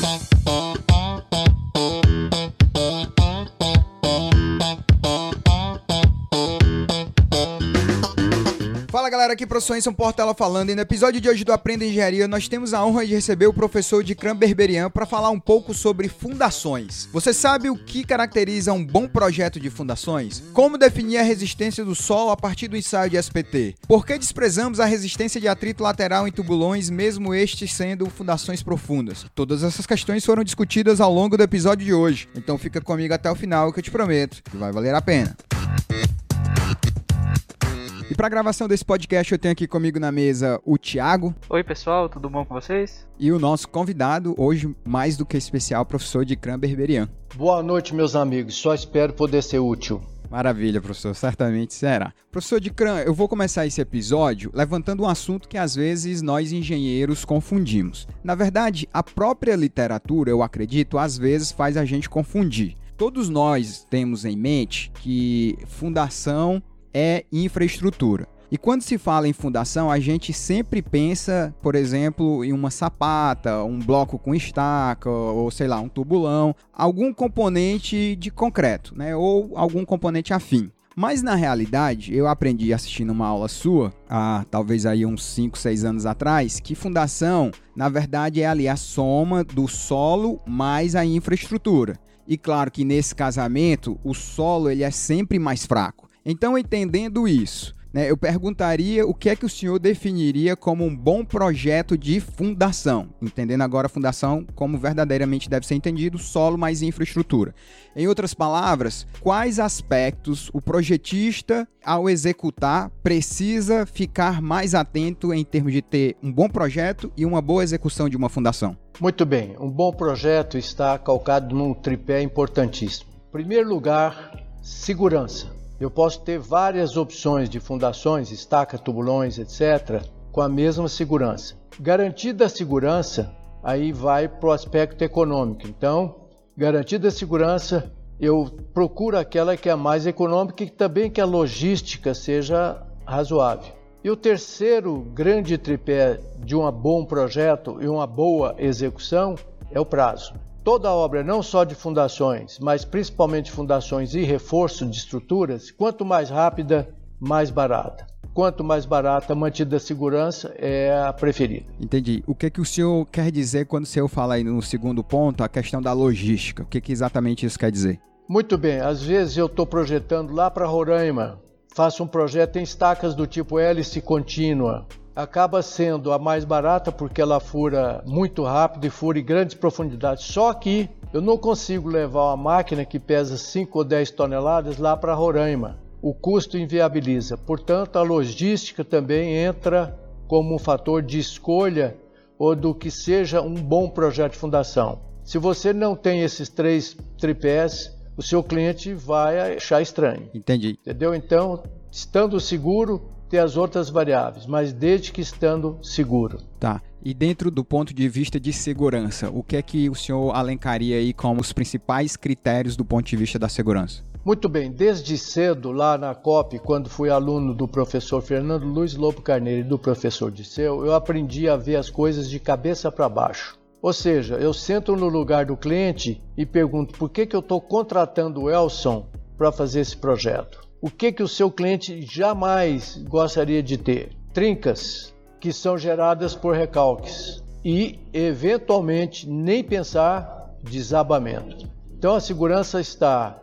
Bye. Galera, aqui professor Enson Portela falando e no episódio de hoje do Aprenda Engenharia nós temos a honra de receber o professor de Berberian para falar um pouco sobre fundações. Você sabe o que caracteriza um bom projeto de fundações? Como definir a resistência do solo a partir do ensaio de SPT? Por que desprezamos a resistência de atrito lateral em tubulões, mesmo estes sendo fundações profundas? Todas essas questões foram discutidas ao longo do episódio de hoje, então fica comigo até o final que eu te prometo que vai valer a pena. E para a gravação desse podcast, eu tenho aqui comigo na mesa o Thiago. Oi, pessoal, tudo bom com vocês? E o nosso convidado, hoje mais do que especial, professor de Cram Berberian. Boa noite, meus amigos. Só espero poder ser útil. Maravilha, professor, certamente será. Professor de Cram, eu vou começar esse episódio levantando um assunto que às vezes nós engenheiros confundimos. Na verdade, a própria literatura, eu acredito, às vezes faz a gente confundir. Todos nós temos em mente que fundação é infraestrutura. E quando se fala em fundação, a gente sempre pensa, por exemplo, em uma sapata, um bloco com estaca, ou sei lá, um tubulão, algum componente de concreto, né? Ou algum componente afim. Mas na realidade, eu aprendi assistindo uma aula sua, há talvez aí uns 5, 6 anos atrás, que fundação, na verdade, é ali a soma do solo mais a infraestrutura. E claro que nesse casamento, o solo ele é sempre mais fraco. Então, entendendo isso, né, eu perguntaria o que é que o senhor definiria como um bom projeto de fundação, entendendo agora a fundação como verdadeiramente deve ser entendido, solo mais infraestrutura. Em outras palavras, quais aspectos o projetista, ao executar, precisa ficar mais atento em termos de ter um bom projeto e uma boa execução de uma fundação? Muito bem, um bom projeto está calcado num tripé importantíssimo. Em primeiro lugar, segurança. Eu posso ter várias opções de fundações, estaca, tubulões, etc., com a mesma segurança. Garantida a segurança, aí vai para o aspecto econômico. Então, garantida a segurança, eu procuro aquela que é mais econômica e também que a logística seja razoável. E o terceiro grande tripé de um bom projeto e uma boa execução é o prazo. Toda obra, não só de fundações, mas principalmente fundações e reforço de estruturas, quanto mais rápida, mais barata. Quanto mais barata, mantida a segurança é a preferida. Entendi. O que, é que o senhor quer dizer quando o senhor fala aí no segundo ponto, a questão da logística? O que, é que exatamente isso quer dizer? Muito bem. Às vezes eu estou projetando lá para Roraima, faço um projeto em estacas do tipo hélice contínua, acaba sendo a mais barata porque ela fura muito rápido e fura em grandes profundidades. Só que eu não consigo levar uma máquina que pesa 5 ou 10 toneladas lá para Roraima. O custo inviabiliza. Portanto, a logística também entra como um fator de escolha ou do que seja um bom projeto de fundação. Se você não tem esses três tripés, o seu cliente vai achar estranho. Entendi. Entendeu? Então, estando seguro, ter as outras variáveis, mas desde que estando seguro. Tá. E dentro do ponto de vista de segurança, o que é que o senhor alencaria aí como os principais critérios do ponto de vista da segurança? Muito bem, desde cedo lá na COP, quando fui aluno do professor Fernando Luiz Lobo Carneiro e do professor Disseu, eu aprendi a ver as coisas de cabeça para baixo. Ou seja, eu sento no lugar do cliente e pergunto por que, que eu estou contratando o Elson para fazer esse projeto o que, que o seu cliente jamais gostaria de ter? Trincas que são geradas por recalques e, eventualmente, nem pensar desabamento. Então, a segurança está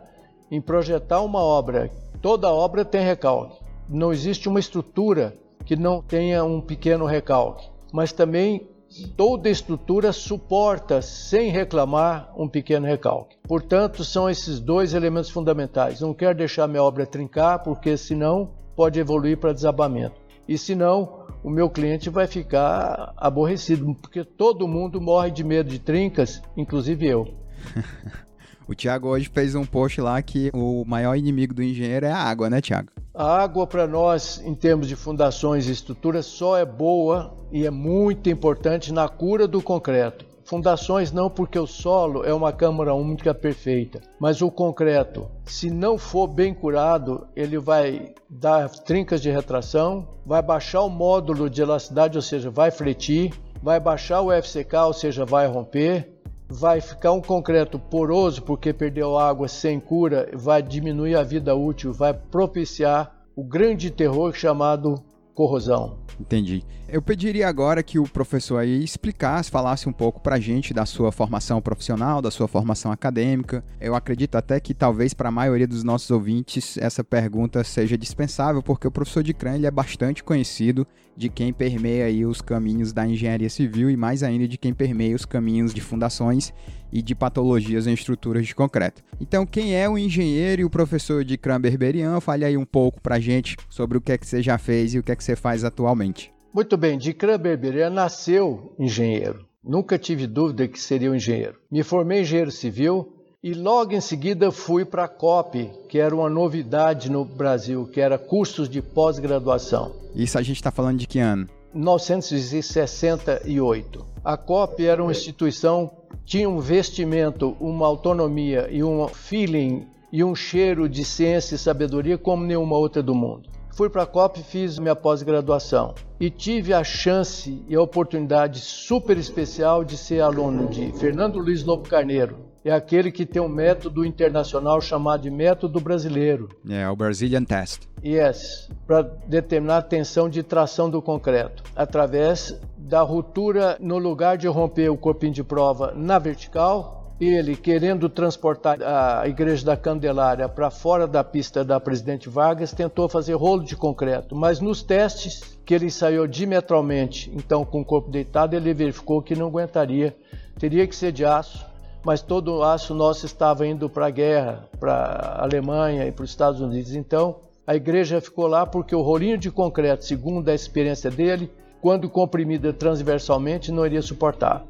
em projetar uma obra. Toda obra tem recalque. Não existe uma estrutura que não tenha um pequeno recalque, mas também toda estrutura suporta, sem reclamar, um pequeno recalque. Portanto, são esses dois elementos fundamentais. Não quero deixar minha obra trincar, porque senão pode evoluir para desabamento. E senão, o meu cliente vai ficar aborrecido, porque todo mundo morre de medo de trincas, inclusive eu. O Thiago hoje fez um post lá que o maior inimigo do engenheiro é a água, né, Thiago? A água para nós, em termos de fundações e estruturas, só é boa e é muito importante na cura do concreto. Fundações não, porque o solo é uma câmara úmica perfeita, mas o concreto, se não for bem curado, ele vai dar trincas de retração, vai baixar o módulo de elasticidade, ou seja, vai fletir, vai baixar o FCK, ou seja, vai romper, vai ficar um concreto poroso porque perdeu água sem cura, vai diminuir a vida útil, vai propiciar o grande terror chamado corrosão. Entendi. Eu pediria agora que o professor aí explicasse, falasse um pouco pra gente da sua formação profissional, da sua formação acadêmica. Eu acredito até que talvez para a maioria dos nossos ouvintes essa pergunta seja dispensável, porque o professor de CRAN ele é bastante conhecido de quem permeia aí os caminhos da engenharia civil e mais ainda de quem permeia os caminhos de fundações e de patologias em estruturas de concreto. Então, quem é o engenheiro e o professor de CRAN Berberian? Fale aí um pouco pra gente sobre o que é que você já fez e o que é que você faz atualmente. Muito bem, de CRAN Berberian nasceu engenheiro. Nunca tive dúvida que seria um engenheiro. Me formei engenheiro civil, e logo em seguida fui para a COP, que era uma novidade no Brasil, que era cursos de pós-graduação. Isso a gente está falando de que ano? 1968. A COP era uma instituição, tinha um vestimento, uma autonomia e um feeling e um cheiro de ciência e sabedoria como nenhuma outra do mundo. Fui para a COP e fiz minha pós-graduação. E tive a chance e a oportunidade super especial de ser aluno de Fernando Luiz Lobo Carneiro, é aquele que tem um método internacional chamado de método brasileiro. É, o Brazilian Test. Yes, para determinar a tensão de tração do concreto, através da ruptura no lugar de romper o corpinho de prova na vertical, ele querendo transportar a igreja da Candelária para fora da pista da Presidente Vargas, tentou fazer rolo de concreto, mas nos testes que ele ensaiou diametralmente, então com o corpo deitado, ele verificou que não aguentaria, teria que ser de aço mas todo o aço nosso estava indo para a guerra, para a Alemanha e para os Estados Unidos. Então, a igreja ficou lá porque o rolinho de concreto, segundo a experiência dele, quando comprimida transversalmente, não iria suportar.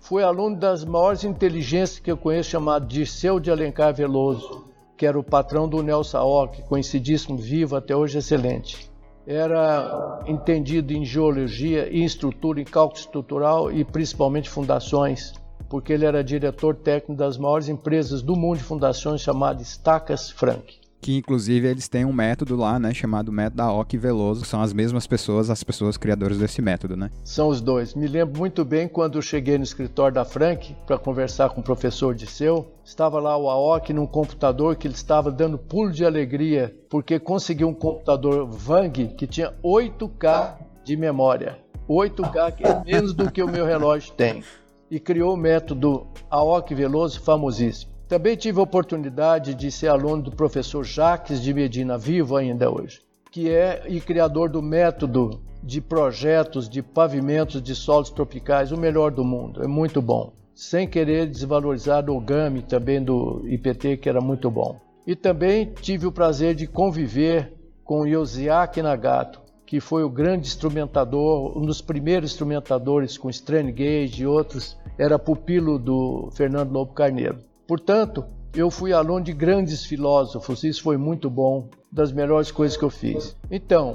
Foi aluno das maiores inteligências que eu conheço, chamado Dirceu de Alencar Veloso, que era o patrão do Nelson Aoki, conhecidíssimo, vivo, até hoje excelente. Era entendido em geologia e estrutura, em cálculo estrutural e principalmente fundações porque ele era diretor técnico das maiores empresas do mundo de fundações chamada Stacas Frank. Que inclusive eles têm um método lá, né, chamado método da Veloso, são as mesmas pessoas, as pessoas criadoras desse método, né? São os dois. Me lembro muito bem quando eu cheguei no escritório da Frank para conversar com o professor Disseu, estava lá o Aoki num computador que ele estava dando pulo de alegria porque conseguiu um computador Vang que tinha 8K de memória. 8K que é menos do que o meu relógio tem e criou o método Aoki Veloso, famosíssimo. Também tive a oportunidade de ser aluno do professor Jacques de Medina, vivo ainda hoje, que é e criador do método de projetos de pavimentos de solos tropicais, o melhor do mundo, é muito bom. Sem querer desvalorizar o GAMI também do IPT, que era muito bom. E também tive o prazer de conviver com Yosiaki Nagato, que foi o grande instrumentador, um dos primeiros instrumentadores com Strain Gage e outros, era pupilo do Fernando Lobo Carneiro. Portanto, eu fui aluno de grandes filósofos, isso foi muito bom, das melhores coisas que eu fiz. Então,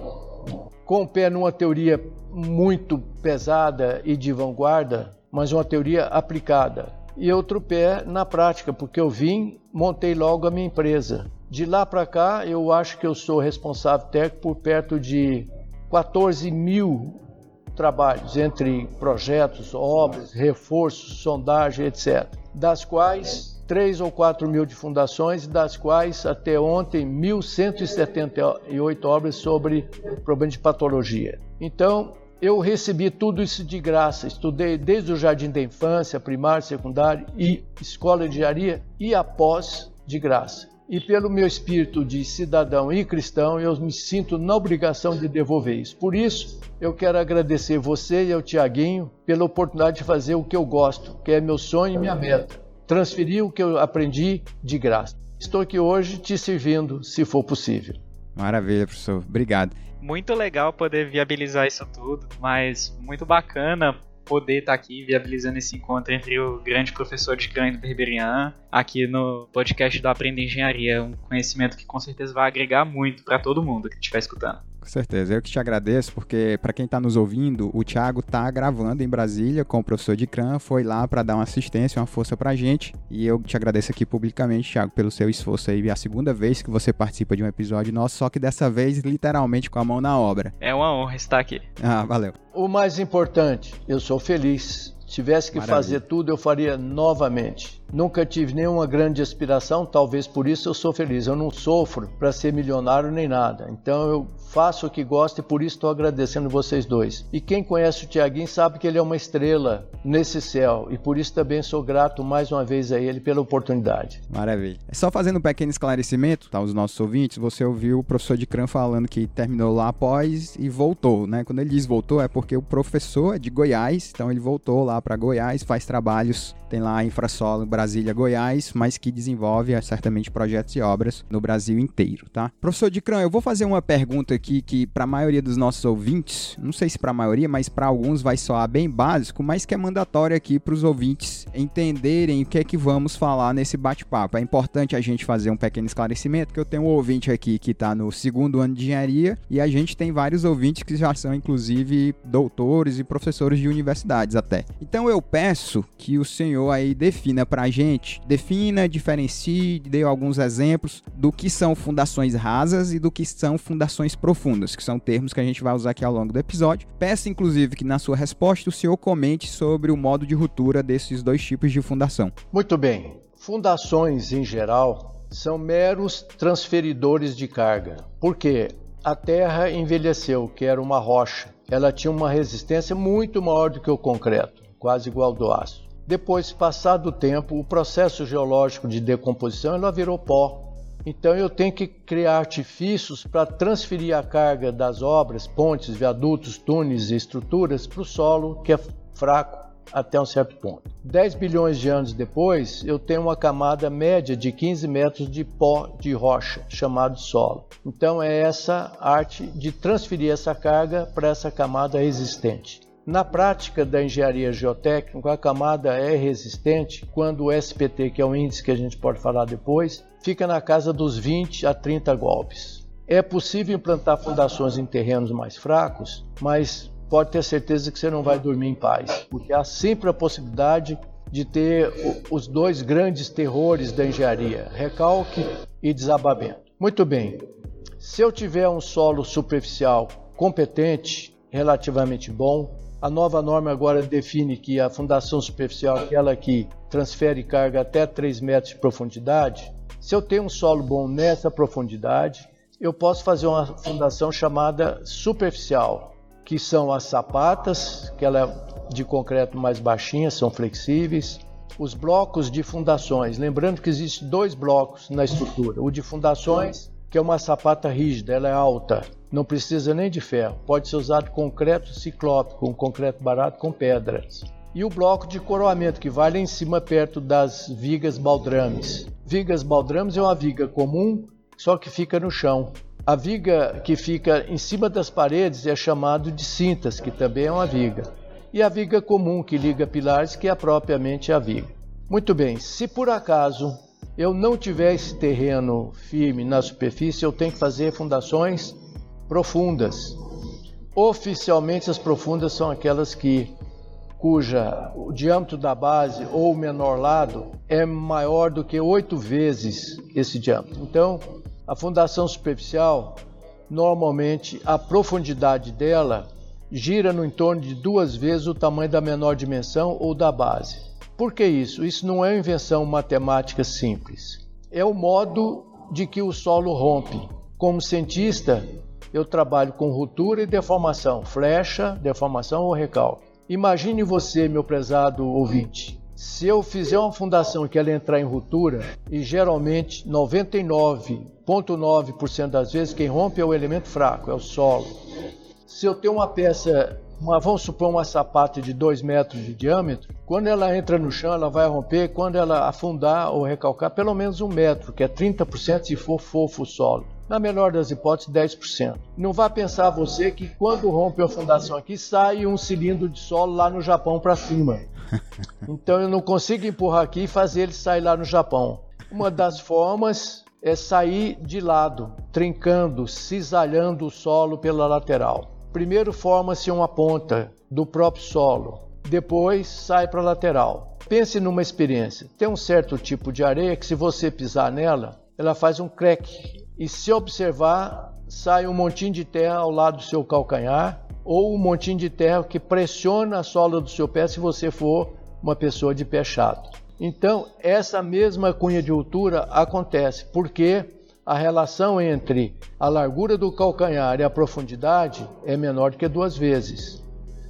com o pé numa teoria muito pesada e de vanguarda, mas uma teoria aplicada. E outro pé na prática, porque eu vim, montei logo a minha empresa. De lá para cá, eu acho que eu sou responsável técnico por perto de 14 mil trabalhos, entre projetos, obras, reforços, sondagem, etc. Das quais 3 ou 4 mil de fundações, das quais até ontem 1.178 obras sobre problemas de patologia. Então, eu recebi tudo isso de graça. Estudei desde o jardim da infância, primário, secundário e escola de engenharia e após de graça e pelo meu espírito de cidadão e cristão, eu me sinto na obrigação de devolver isso. Por isso, eu quero agradecer você e ao Tiaguinho pela oportunidade de fazer o que eu gosto, que é meu sonho e minha meta. Transferir o que eu aprendi de graça. Estou aqui hoje te servindo, se for possível. Maravilha, professor. Obrigado. Muito legal poder viabilizar isso tudo, mas muito bacana poder estar tá aqui viabilizando esse encontro entre o grande professor de Crânio do Berberian aqui no podcast do Aprenda Engenharia, um conhecimento que com certeza vai agregar muito para todo mundo que estiver escutando. Com certeza. Eu que te agradeço, porque para quem está nos ouvindo, o Thiago tá gravando em Brasília com o professor de CRAN, foi lá para dar uma assistência, uma força pra gente. E eu te agradeço aqui publicamente, Thiago, pelo seu esforço aí. É a segunda vez que você participa de um episódio nosso, só que dessa vez literalmente com a mão na obra. É uma honra estar aqui. Ah, valeu. O mais importante, eu sou feliz tivesse que Maravilha. fazer tudo, eu faria novamente. Nunca tive nenhuma grande aspiração, talvez por isso eu sou feliz. Eu não sofro para ser milionário nem nada. Então eu faço o que gosto e por isso estou agradecendo vocês dois. E quem conhece o Tiaguinho sabe que ele é uma estrela nesse céu e por isso também sou grato mais uma vez a ele pela oportunidade. Maravilha. É só fazendo um pequeno esclarecimento, tá, os nossos ouvintes, você ouviu o professor de Cran falando que terminou lá após e voltou, né? Quando ele diz voltou é porque o professor é de Goiás, então ele voltou lá para Goiás, faz trabalhos, tem lá a Infrasolo Brasília, Goiás, mas que desenvolve é, certamente projetos e obras no Brasil inteiro, tá? Professor de Cran, eu vou fazer uma pergunta aqui que para a maioria dos nossos ouvintes, não sei se para a maioria, mas para alguns vai soar bem básico, mas que é mandatório aqui para os ouvintes entenderem o que é que vamos falar nesse bate-papo. É importante a gente fazer um pequeno esclarecimento, que eu tenho um ouvinte aqui que está no segundo ano de engenharia e a gente tem vários ouvintes que já são inclusive doutores e professores de universidades até. Então eu peço que o senhor aí defina para a gente, defina, diferencie, dê alguns exemplos do que são fundações rasas e do que são fundações profundas, que são termos que a gente vai usar aqui ao longo do episódio. Peço inclusive que na sua resposta o senhor comente sobre o modo de ruptura desses dois tipos de fundação. Muito bem. Fundações em geral são meros transferidores de carga. Por quê? A terra envelheceu, que era uma rocha. Ela tinha uma resistência muito maior do que o concreto, quase igual do aço. Depois, passado o tempo, o processo geológico de decomposição ela virou pó. Então eu tenho que criar artifícios para transferir a carga das obras, pontes, viadutos, túneis e estruturas para o solo que é fraco até um certo ponto. 10 bilhões de anos depois, eu tenho uma camada média de 15 metros de pó de rocha, chamado solo. Então é essa arte de transferir essa carga para essa camada resistente. Na prática da engenharia geotécnica, a camada é resistente quando o SPT, que é o índice que a gente pode falar depois, fica na casa dos 20 a 30 golpes. É possível implantar fundações em terrenos mais fracos, mas pode ter certeza que você não vai dormir em paz, porque há sempre a possibilidade de ter os dois grandes terrores da engenharia, recalque e desabamento. Muito bem, se eu tiver um solo superficial competente, relativamente bom, a nova norma agora define que a fundação superficial aquela que transfere carga até 3 metros de profundidade. Se eu tenho um solo bom nessa profundidade, eu posso fazer uma fundação chamada superficial, que são as sapatas, que ela é de concreto mais baixinha, são flexíveis, os blocos de fundações. Lembrando que existem dois blocos na estrutura: o de fundações, que é uma sapata rígida, ela é alta, não precisa nem de ferro, pode ser usado concreto ciclópico, um concreto barato com pedras. E o bloco de coroamento, que vai lá em cima perto das vigas baldrames. Vigas baldrames é uma viga comum, só que fica no chão. A viga que fica em cima das paredes é chamado de cintas, que também é uma viga. E a viga comum que liga pilares, que é propriamente a viga. Muito bem, se por acaso eu não tiver esse terreno firme na superfície, eu tenho que fazer fundações profundas. Oficialmente as profundas são aquelas que cuja o diâmetro da base ou o menor lado é maior do que oito vezes esse diâmetro. Então, a fundação superficial, normalmente a profundidade dela gira no entorno de duas vezes o tamanho da menor dimensão ou da base. Por que isso? Isso não é invenção matemática simples. É o modo de que o solo rompe. Como cientista, eu trabalho com ruptura e deformação, flecha, deformação ou recalque. Imagine você, meu prezado ouvinte, se eu fizer uma fundação que ela entrar em ruptura, e geralmente 99,9% das vezes quem rompe é o elemento fraco, é o solo. Se eu tenho uma peça, uma, vamos supor uma sapata de 2 metros de diâmetro, quando ela entra no chão, ela vai romper, quando ela afundar ou recalcar, pelo menos um metro, que é 30% se for fofo o solo na menor das hipóteses, 10%. Não vá pensar você que quando rompe a fundação aqui, sai um cilindro de solo lá no Japão para cima. Então eu não consigo empurrar aqui e fazer ele sair lá no Japão. Uma das formas é sair de lado, trincando, cisalhando o solo pela lateral. Primeiro forma-se uma ponta do próprio solo, depois sai para a lateral. Pense numa experiência. Tem um certo tipo de areia que se você pisar nela, ela faz um crack. E se observar, sai um montinho de terra ao lado do seu calcanhar ou um montinho de terra que pressiona a sola do seu pé se você for uma pessoa de pé chato. Então, essa mesma cunha de altura acontece porque a relação entre a largura do calcanhar e a profundidade é menor do que duas vezes.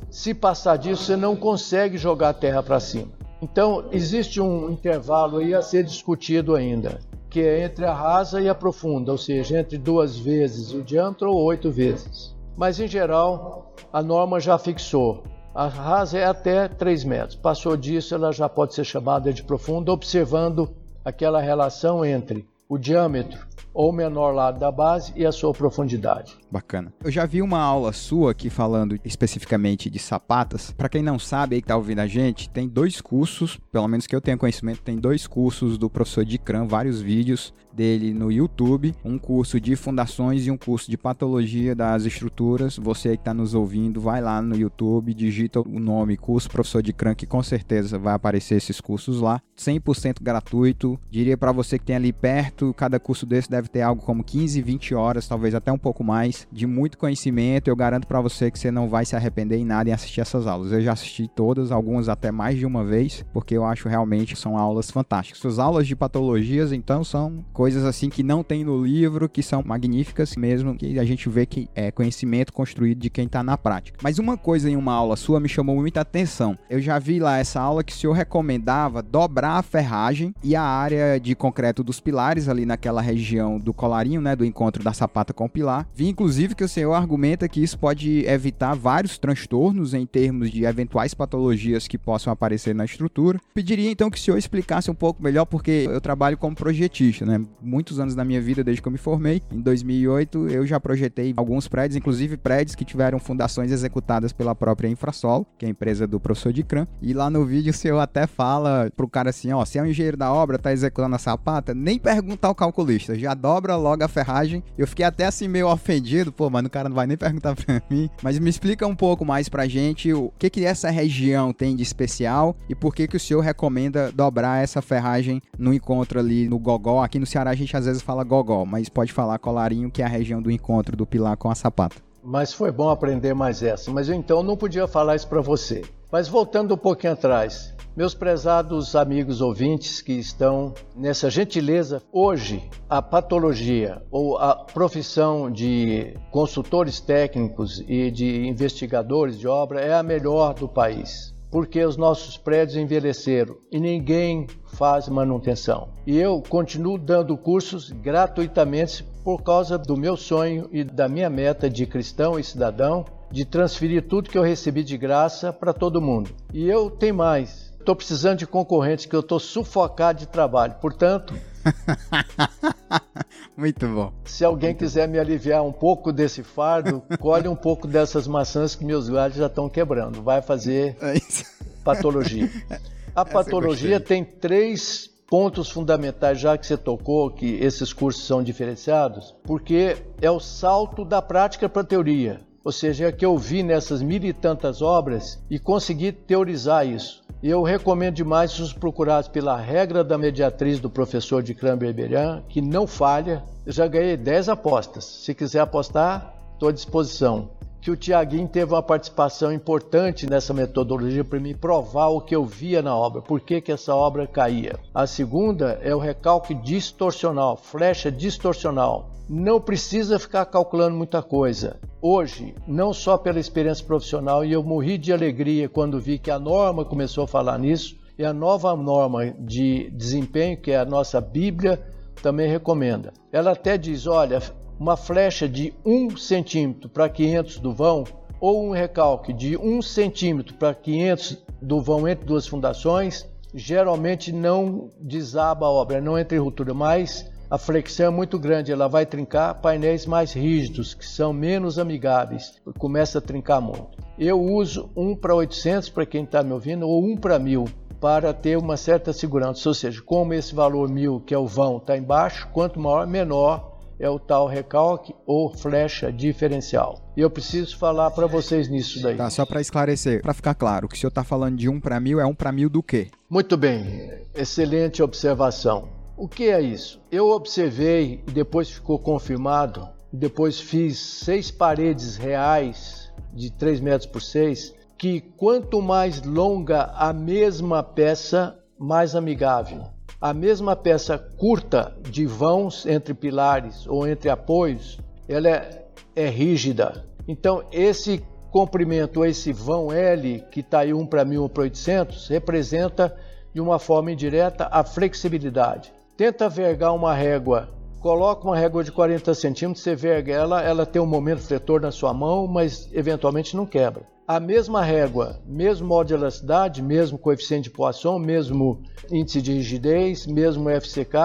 Se passar disso, você não consegue jogar a terra para cima. Então, existe um intervalo aí a ser discutido ainda, que é entre a rasa e a profunda, ou seja, entre duas vezes o diâmetro ou oito vezes. Mas, em geral, a norma já fixou. A rasa é até 3 metros. Passou disso, ela já pode ser chamada de profunda, observando aquela relação entre o diâmetro ou menor lado da base e a sua profundidade. Bacana. Eu já vi uma aula sua aqui falando especificamente de sapatas. Para quem não sabe aí que tá ouvindo a gente, tem dois cursos, pelo menos que eu tenho conhecimento, tem dois cursos do professor Dicran, vários vídeos dele no YouTube, um curso de fundações e um curso de patologia das estruturas. Você que está nos ouvindo, vai lá no YouTube, digita o nome curso professor de que com certeza vai aparecer esses cursos lá. 100% gratuito. Diria para você que tem ali perto, cada curso desse deve ter algo como 15, 20 horas, talvez até um pouco mais, de muito conhecimento. Eu garanto para você que você não vai se arrepender em nada em assistir essas aulas. Eu já assisti todas, algumas até mais de uma vez, porque eu acho realmente são aulas fantásticas. As aulas de patologias, então, são coisas assim que não tem no livro, que são magníficas mesmo, que a gente vê que é conhecimento construído de quem está na prática. Mas uma coisa em uma aula sua me chamou muita atenção. Eu já vi lá essa aula que o senhor recomendava dobrar a ferragem e a área de concreto dos pilares ali naquela região do colarinho, né, do encontro da sapata com o pilar. Vi inclusive que o senhor argumenta que isso pode evitar vários transtornos em termos de eventuais patologias que possam aparecer na estrutura. Pediria então que o senhor explicasse um pouco melhor porque eu trabalho como projetista, né? muitos anos da minha vida desde que eu me formei. Em 2008 eu já projetei alguns prédios, inclusive prédios que tiveram fundações executadas pela própria Infrasol, que é a empresa do professor Dicran. E lá no vídeo o senhor até fala pro cara assim, ó, se é um engenheiro da obra, tá executando a sapata, nem perguntar ao calculista, já dobra logo a ferragem. Eu fiquei até assim meio ofendido, pô, mas o cara não vai nem perguntar pra mim. Mas me explica um pouco mais pra gente o que que essa região tem de especial e por que que o senhor recomenda dobrar essa ferragem no encontro ali no Gogó, aqui no Ceará gente às vezes fala gogó, mas pode falar colarinho, que é a região do encontro do pilar com a sapata. Mas foi bom aprender mais essa. Mas eu então não podia falar isso para você. Mas voltando um pouquinho atrás, meus prezados amigos ouvintes que estão nessa gentileza, hoje a patologia ou a profissão de consultores técnicos e de investigadores de obra é a melhor do país porque os nossos prédios envelheceram e ninguém faz manutenção. E eu continuo dando cursos gratuitamente por causa do meu sonho e da minha meta de cristão e cidadão de transferir tudo que eu recebi de graça para todo mundo. E eu tenho mais. Estou precisando de concorrentes que eu estou sufocado de trabalho. Portanto, Muito bom. Se alguém Muito quiser me aliviar um pouco desse fardo, colhe um pouco dessas maçãs que meus galhos já estão quebrando. Vai fazer é patologia. A patologia tem três pontos fundamentais, já que você tocou que esses cursos são diferenciados, porque é o salto da prática para a teoria. Ou seja, é que eu vi nessas mil e tantas obras e consegui teorizar isso. Eu recomendo demais os procurados pela regra da mediatriz do professor de Cranberberian, que não falha. Eu já ganhei 10 apostas. Se quiser apostar, estou à disposição. Que o Tiaguinho teve uma participação importante nessa metodologia para me provar o que eu via na obra, por que, que essa obra caía. A segunda é o recalque distorcional, flecha distorcional não precisa ficar calculando muita coisa. Hoje, não só pela experiência profissional, e eu morri de alegria quando vi que a norma começou a falar nisso, e a nova norma de desempenho, que é a nossa Bíblia, também recomenda. Ela até diz: olha, uma flecha de 1 centímetro para 500 do vão, ou um recalque de 1 centímetro para 500 do vão entre duas fundações, geralmente não desaba a obra, não entra em ruptura, mas a flexão é muito grande, ela vai trincar painéis mais rígidos, que são menos amigáveis, começa a trincar muito. Eu uso 1 para 800 para quem está me ouvindo, ou 1 para 1000 para ter uma certa segurança. Ou seja, como esse valor 1000, que é o vão, está embaixo, quanto maior, menor é o tal recalque ou flecha diferencial. E eu preciso falar para vocês nisso daí. Tá, só para esclarecer, para ficar claro, o que o senhor está falando de 1 para 1000 é 1 para 1000 do quê? Muito bem, excelente observação. O que é isso? Eu observei e depois ficou confirmado. Depois fiz seis paredes reais de 3 metros por 6, que quanto mais longa a mesma peça, mais amigável. A mesma peça curta de vãos entre pilares ou entre apoios, ela é, é rígida. Então, esse comprimento, esse vão L, que está aí 1 para 1000 ou para 800, representa de uma forma indireta a flexibilidade. Tenta vergar uma régua, coloca uma régua de 40 centímetros, você verga ela, ela tem um momento fletor na sua mão, mas eventualmente não quebra. A mesma régua, mesmo modo de elasticidade, mesmo coeficiente de Poisson, mesmo índice de rigidez, mesmo FCK,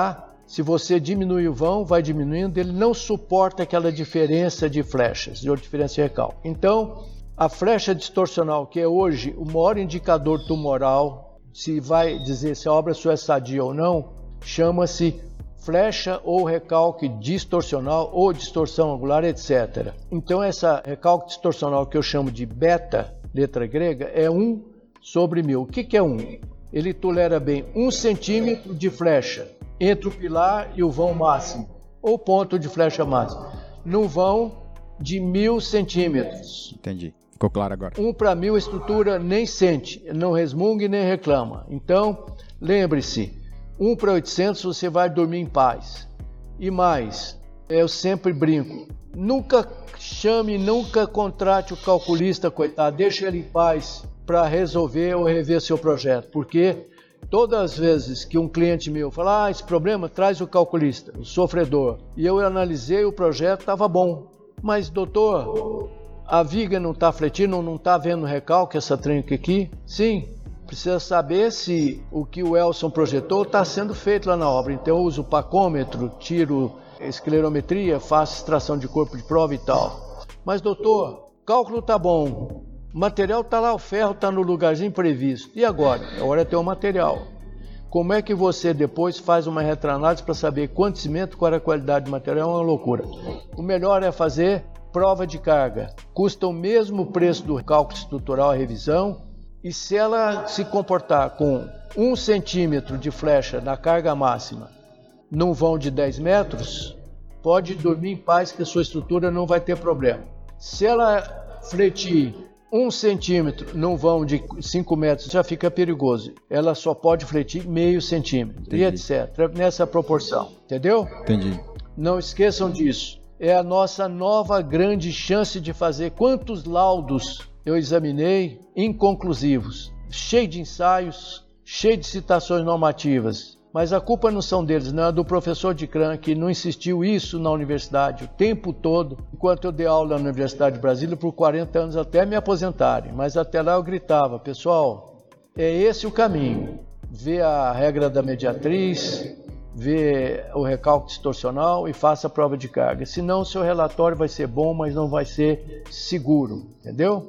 se você diminui o vão, vai diminuindo, ele não suporta aquela diferença de flechas, de diferença de recalque. Então, a flecha distorcional, que é hoje o maior indicador tumoral, se vai dizer se a obra sua é sadia ou não, chama-se flecha ou recalque distorcional ou distorção angular, etc. Então, essa recalque distorcional que eu chamo de beta, letra grega, é 1 sobre 1000. O que, que é 1? Ele tolera bem 1 centímetro de flecha entre o pilar e o vão máximo, ou ponto de flecha máxima, num vão de 1000 centímetros. Entendi. Ficou claro agora. 1 para 1000 a estrutura nem sente, não resmungue nem reclama. Então, lembre-se, 1 para 800 você vai dormir em paz. E mais, eu sempre brinco, nunca chame, nunca contrate o calculista, coitado, deixe ele em paz para resolver ou rever seu projeto, porque todas as vezes que um cliente meu fala, ah, esse problema traz o calculista, o sofredor, e eu analisei o projeto, estava bom, mas doutor, a viga não está fletindo, não está vendo recalque essa trinca aqui? Sim, precisa saber se o que o Elson projetou está sendo feito lá na obra. Então eu uso pacômetro, tiro esclerometria, faço extração de corpo de prova e tal. Mas doutor, cálculo tá bom, material está lá, o ferro está no lugarzinho previsto. E agora? Agora é ter o material. Como é que você depois faz uma retroanálise para saber quanto cimento, qual a qualidade do material? É uma loucura. O melhor é fazer prova de carga. Custa o mesmo preço do cálculo estrutural a revisão, e se ela se comportar com um centímetro de flecha na carga máxima num vão de 10 metros, pode dormir em paz que a sua estrutura não vai ter problema. Se ela fletir um centímetro num vão de 5 metros, já fica perigoso. Ela só pode fletir meio centímetro Entendi. e etc. Nessa proporção. Entendeu? Entendi. Não esqueçam disso. É a nossa nova grande chance de fazer quantos laudos eu examinei inconclusivos, cheio de ensaios, cheio de citações normativas. Mas a culpa não são deles, não é do professor de CRAN que não insistiu isso na universidade o tempo todo, enquanto eu dei aula na Universidade de Brasília por 40 anos até me aposentarem. Mas até lá eu gritava, pessoal, é esse o caminho. Vê a regra da mediatriz, vê o recalque distorcional e faça a prova de carga. Senão, seu relatório vai ser bom, mas não vai ser seguro, entendeu?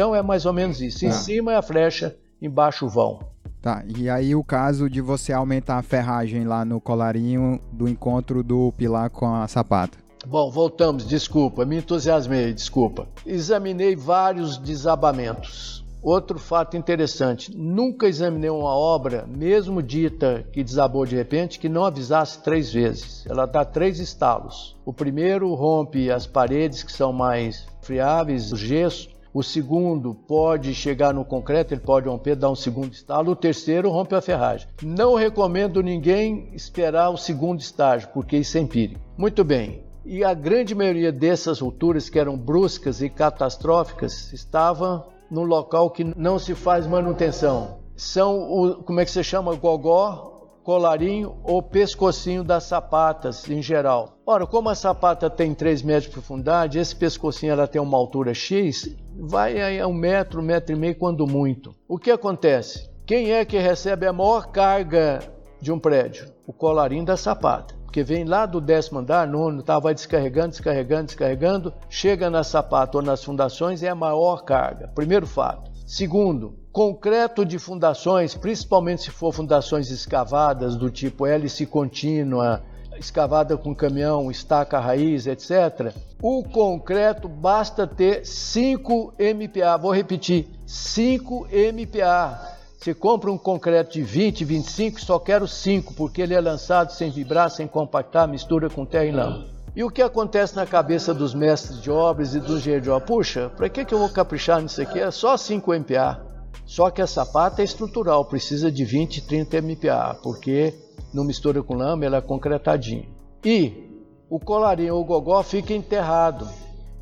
Então é mais ou menos isso. Em ah. cima é a flecha, embaixo o vão. Tá, e aí o caso de você aumentar a ferragem lá no colarinho do encontro do pilar com a sapata. Bom, voltamos, desculpa, me entusiasmei, desculpa. Examinei vários desabamentos. Outro fato interessante: nunca examinei uma obra, mesmo dita que desabou de repente, que não avisasse três vezes. Ela dá três estalos. O primeiro rompe as paredes que são mais friáveis, o gesso. O segundo pode chegar no concreto, ele pode romper, dar um segundo estalo. O terceiro rompe a ferragem. Não recomendo ninguém esperar o segundo estágio, porque isso é empírico. Muito bem. E a grande maioria dessas rupturas, que eram bruscas e catastróficas, estava no local que não se faz manutenção. São o, como é que se chama, gogó, colarinho ou pescocinho das sapatas em geral. Ora, como a sapata tem 3 metros de profundidade, esse pescocinho ela tem uma altura X, vai a um metro, metro e meio quando muito. O que acontece? Quem é que recebe a maior carga de um prédio? O colarinho da sapata. Porque vem lá do décimo andar, nono, tá, vai descarregando, descarregando, descarregando, chega na sapata ou nas fundações, é a maior carga. Primeiro fato. Segundo, concreto de fundações, principalmente se for fundações escavadas do tipo hélice contínua, escavada com caminhão, estaca raiz, etc. O concreto basta ter 5 MPa. Vou repetir, 5 MPa. Você compra um concreto de 20, 25, só quero 5, porque ele é lançado sem vibrar, sem compactar, mistura com terra e lama. E o que acontece na cabeça dos mestres de obras e dos engenheiros de obra? Puxa, para que, que eu vou caprichar nisso aqui? É só 5 MPa. Só que a sapata é estrutural, precisa de 20, 30 MPa, porque não mistura com lama, ela é concretadinha. E o colarinho ou gogó fica enterrado.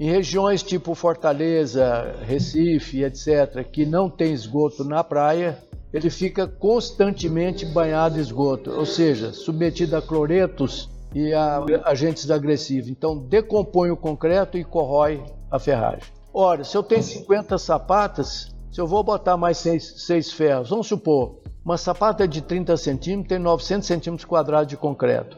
Em regiões tipo Fortaleza, Recife, etc., que não tem esgoto na praia, ele fica constantemente banhado em esgoto, ou seja, submetido a cloretos e a agentes agressivos. Então, decompõe o concreto e corrói a ferragem. Ora, se eu tenho 50 sapatas, se eu vou botar mais 6, 6 ferros, vamos supor, uma sapata de 30 centímetros tem 900 centímetros quadrados de concreto.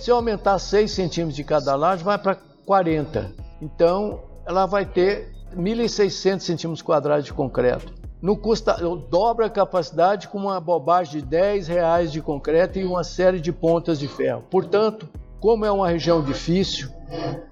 Se eu aumentar 6 centímetros de cada lado, vai para 40. Então, ela vai ter 1.600 centímetros quadrados de concreto. No custa, eu dobro a capacidade com uma bobagem de 10 reais de concreto e uma série de pontas de ferro. Portanto, como é uma região difícil,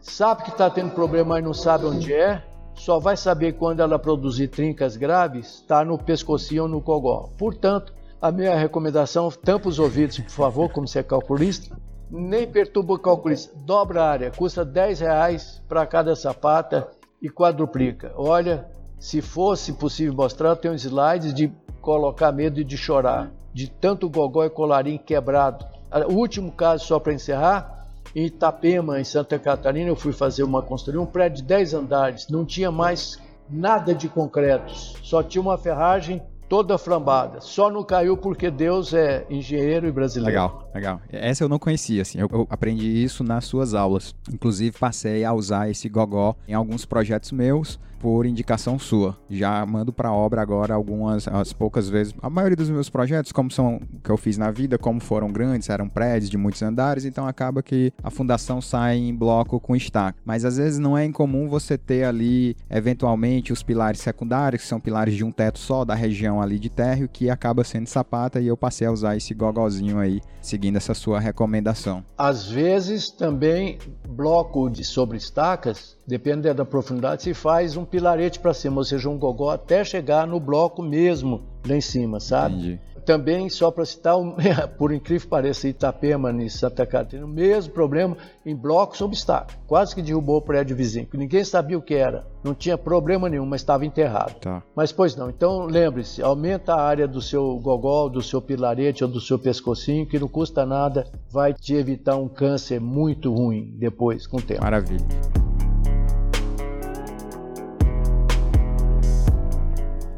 sabe que está tendo problema, mas não sabe onde é, só vai saber quando ela produzir trincas graves, está no pescocinho ou no cogó. Portanto, a minha recomendação, tampa os ouvidos, por favor, como você é calculista, nem perturba o calculista. Dobra a área, custa 10 reais para cada sapata e quadruplica. Olha, se fosse possível mostrar, eu tenho slides de colocar medo e de chorar, de tanto gogó e colarinho quebrado. O último caso, só para encerrar, em Itapema, em Santa Catarina, eu fui fazer uma construção, um prédio de 10 andares, não tinha mais nada de concretos, só tinha uma ferragem toda flambada. Só não caiu porque Deus é engenheiro e brasileiro. Legal, legal. Essa eu não conhecia, assim. Eu, eu, aprendi isso nas suas aulas. Inclusive, passei a usar esse gogó em alguns projetos meus por indicação sua. Já mando para obra agora algumas, as poucas vezes. A maioria dos meus projetos, como são que eu fiz na vida, como foram grandes, eram prédios de muitos andares, então acaba que a fundação sai em bloco com estaca. Mas às vezes não é incomum você ter ali, eventualmente, os pilares secundários, que são pilares de um teto só da região ali de térreo, que acaba sendo sapata, e eu passei a usar esse gogozinho aí, seguindo essa sua recomendação. Às vezes também bloco de sobre estacas, dependendo da profundidade, se faz um pilarete para cima, ou seja, um gogó até chegar no bloco mesmo lá em cima, sabe? Entendi. Também, só para citar, por incrível que pareça, Itapema, em Santa Catarina, o mesmo problema em blocos obstáculo. Quase que derrubou o prédio vizinho, que ninguém sabia o que era. Não tinha problema nenhum, mas estava enterrado. Tá. Mas, pois não. Então, lembre-se, aumenta a área do seu gogó, do seu pilarete ou do seu pescocinho, que não custa nada, vai te evitar um câncer muito ruim depois, com o tempo. Maravilha.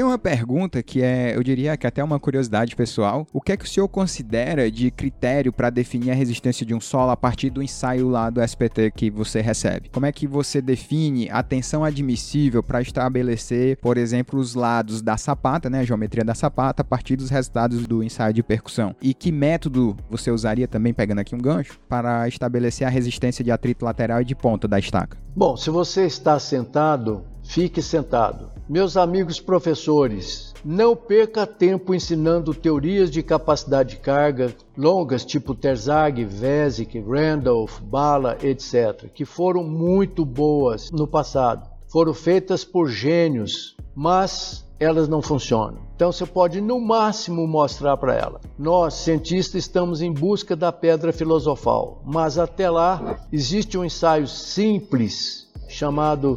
Tenho uma pergunta que é, eu diria que é até uma curiosidade pessoal. O que é que o senhor considera de critério para definir a resistência de um solo a partir do ensaio lá do SPT que você recebe? Como é que você define a tensão admissível para estabelecer, por exemplo, os lados da sapata, né, a geometria da sapata, a partir dos resultados do ensaio de percussão? E que método você usaria também, pegando aqui um gancho, para estabelecer a resistência de atrito lateral e de ponta da estaca? Bom, se você está sentado, fique sentado. Meus amigos professores, não perca tempo ensinando teorias de capacidade de carga longas tipo Terzag, Vesic, Randolph, Bala, etc., que foram muito boas no passado. Foram feitas por gênios, mas elas não funcionam. Então você pode no máximo mostrar para ela. Nós, cientistas, estamos em busca da pedra filosofal, mas até lá existe um ensaio simples chamado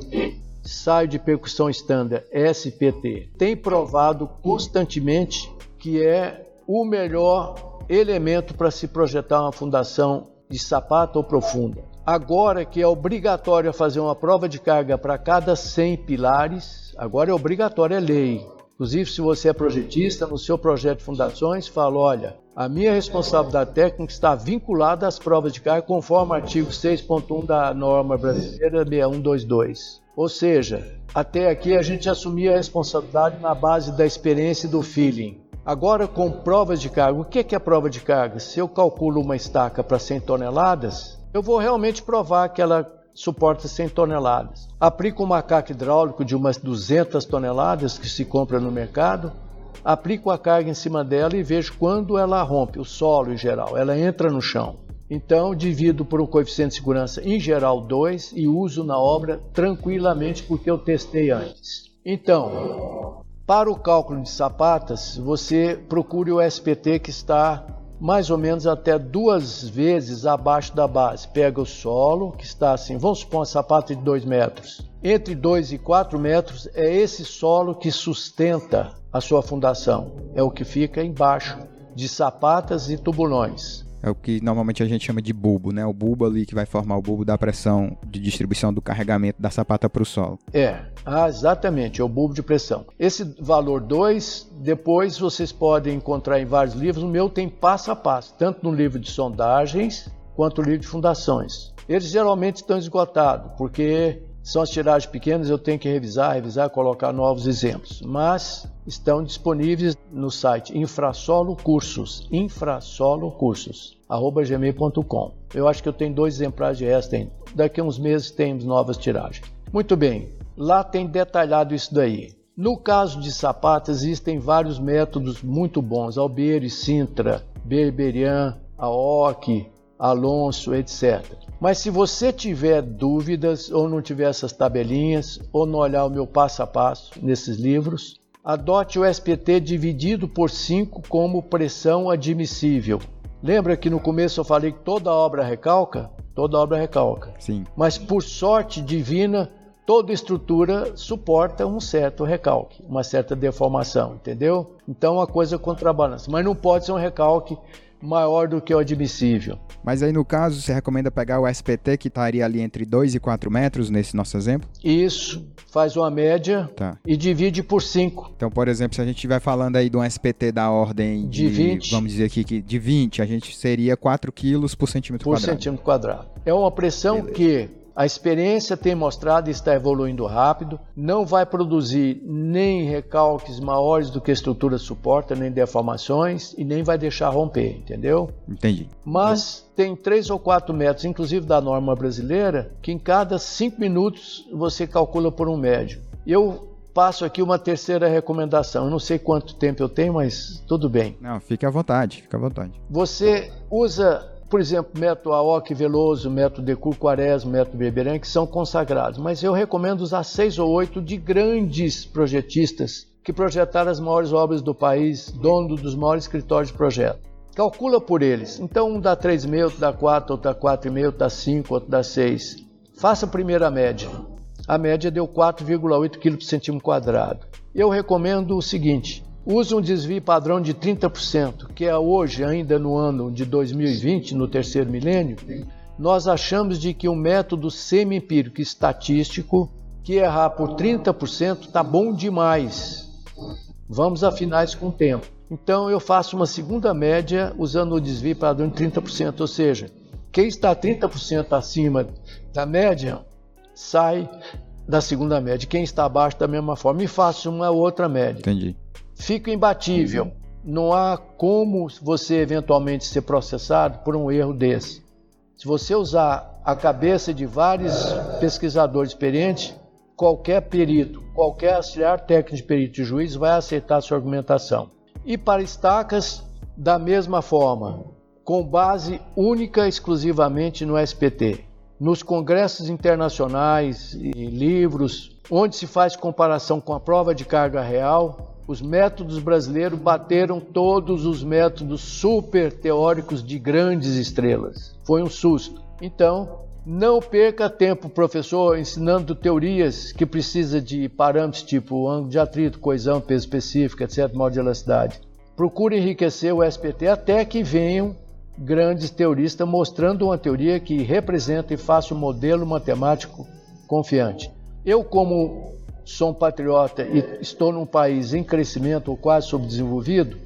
ensaio de percussão estándar SPT tem provado constantemente que é o melhor elemento para se projetar uma fundação de sapato ou profunda. Agora que é obrigatório fazer uma prova de carga para cada 100 pilares, agora é obrigatório, é lei. Inclusive, se você é projetista, no seu projeto de fundações, fala: olha, a minha responsabilidade técnica está vinculada às provas de carga, conforme o artigo 6.1 da norma brasileira 6122. Ou seja, até aqui a gente assumia a responsabilidade na base da experiência e do feeling. Agora, com provas de carga, o que é prova de carga? Se eu calculo uma estaca para 100 toneladas, eu vou realmente provar que ela suporta 100 toneladas. Aplica um macaco hidráulico de umas 200 toneladas que se compra no mercado, aplico a carga em cima dela e vejo quando ela rompe o solo em geral, ela entra no chão. Então, divido por um coeficiente de segurança em geral 2 e uso na obra tranquilamente porque eu testei antes. Então, para o cálculo de sapatas, você procure o SPT que está mais ou menos até duas vezes abaixo da base. Pega o solo, que está assim, vamos supor uma sapata de 2 metros. Entre 2 e 4 metros é esse solo que sustenta a sua fundação. É o que fica embaixo de sapatas e tubulões. É o que normalmente a gente chama de bulbo, né? O bulbo ali que vai formar o bulbo da pressão de distribuição do carregamento da sapata para o solo. É, ah, exatamente, é o bulbo de pressão. Esse valor 2, depois vocês podem encontrar em vários livros. O meu tem passo a passo, tanto no livro de sondagens quanto no livro de fundações. Eles geralmente estão esgotados, porque são as tiragens pequenas, eu tenho que revisar, revisar, colocar novos exemplos. Mas estão disponíveis no site Infrasolo Cursos, Infrasolo Cursos, arroba gmail.com. Eu acho que eu tenho dois exemplares de esta ainda. Daqui a uns meses temos novas tiragens. Muito bem, lá tem detalhado isso daí. No caso de sapatos, existem vários métodos muito bons, Albeire, Sintra, Berberian, Aoki, Alonso, etc. Mas se você tiver dúvidas ou não tiver essas tabelinhas ou não olhar o meu passo a passo nesses livros, adote o SPT dividido por 5 como pressão admissível. Lembra que no começo eu falei que toda obra recalca? Toda obra recalca. Sim. Mas por sorte divina, toda estrutura suporta um certo recalque, uma certa deformação, entendeu? Então a coisa contrabalança. Mas não pode ser um recalque maior do que o admissível. Mas aí no caso, você recomenda pegar o SPT que estaria ali entre 2 e 4 metros nesse nosso exemplo? Isso, faz uma média tá. e divide por 5. Então, por exemplo, se a gente estiver falando aí de um SPT da ordem de, de 20, vamos dizer aqui que de 20, a gente seria 4 quilos por centímetro por quadrado. Por centímetro quadrado. É uma pressão Beleza. que a experiência tem mostrado e está evoluindo rápido, não vai produzir nem recalques maiores do que a estrutura suporta, nem deformações e nem vai deixar romper, entendeu? Entendi. Mas tem 3 ou 4 metros, inclusive da norma brasileira, que em cada 5 minutos você calcula por um médio. Eu passo aqui uma terceira recomendação. Eu não sei quanto tempo eu tenho, mas tudo bem. Não, fique à vontade, fique à vontade. Você usa por exemplo, método Aoki Veloso, método Decur Quaresma, método Beberan, que são consagrados. Mas eu recomendo usar seis ou oito de grandes projetistas que projetaram as maiores obras do país, dono dos maiores escritórios de projeto. Calcula por eles. Então um dá 3,5, outro dá 4, outro dá 4,5, outro dá 5, outro dá 6. Faça a primeira média. A média deu 4,8 kg por centímetro quadrado. Eu recomendo o seguinte: Use um desvio padrão de 30%, que é hoje, ainda no ano de 2020, no terceiro milênio, nós achamos de que um método semi-empírico estatístico que errar por 30% está bom demais. Vamos afinar isso com o tempo. Então eu faço uma segunda média usando o desvio padrão de 30%, ou seja, quem está 30% acima da média sai da segunda média, quem está abaixo da mesma forma e faço uma outra média. Entendi fica imbatível. Não há como você eventualmente ser processado por um erro desse. Se você usar a cabeça de vários pesquisadores experientes, qualquer perito, qualquer auxiliar técnico de perito de juiz vai aceitar a sua argumentação. E para estacas, da mesma forma, com base única exclusivamente no SPT. Nos congressos internacionais e livros, onde se faz comparação com a prova de carga real, os métodos brasileiros bateram todos os métodos super teóricos de grandes estrelas. Foi um susto. Então, não perca tempo, professor, ensinando teorias que precisa de parâmetros tipo ângulo de atrito, coesão, peso específico, etc., modo de elasticidade. Procure enriquecer o SPT até que venham grandes teoristas mostrando uma teoria que representa e faça um modelo matemático confiante. Eu, como sou um patriota e estou num país em crescimento ou quase subdesenvolvido,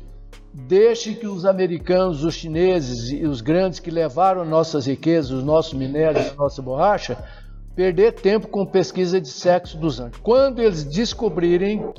deixe que os americanos, os chineses e os grandes que levaram nossas riquezas, os nossos minérios, a nossa borracha, perder tempo com pesquisa de sexo dos anjos. Quando eles descobrirem,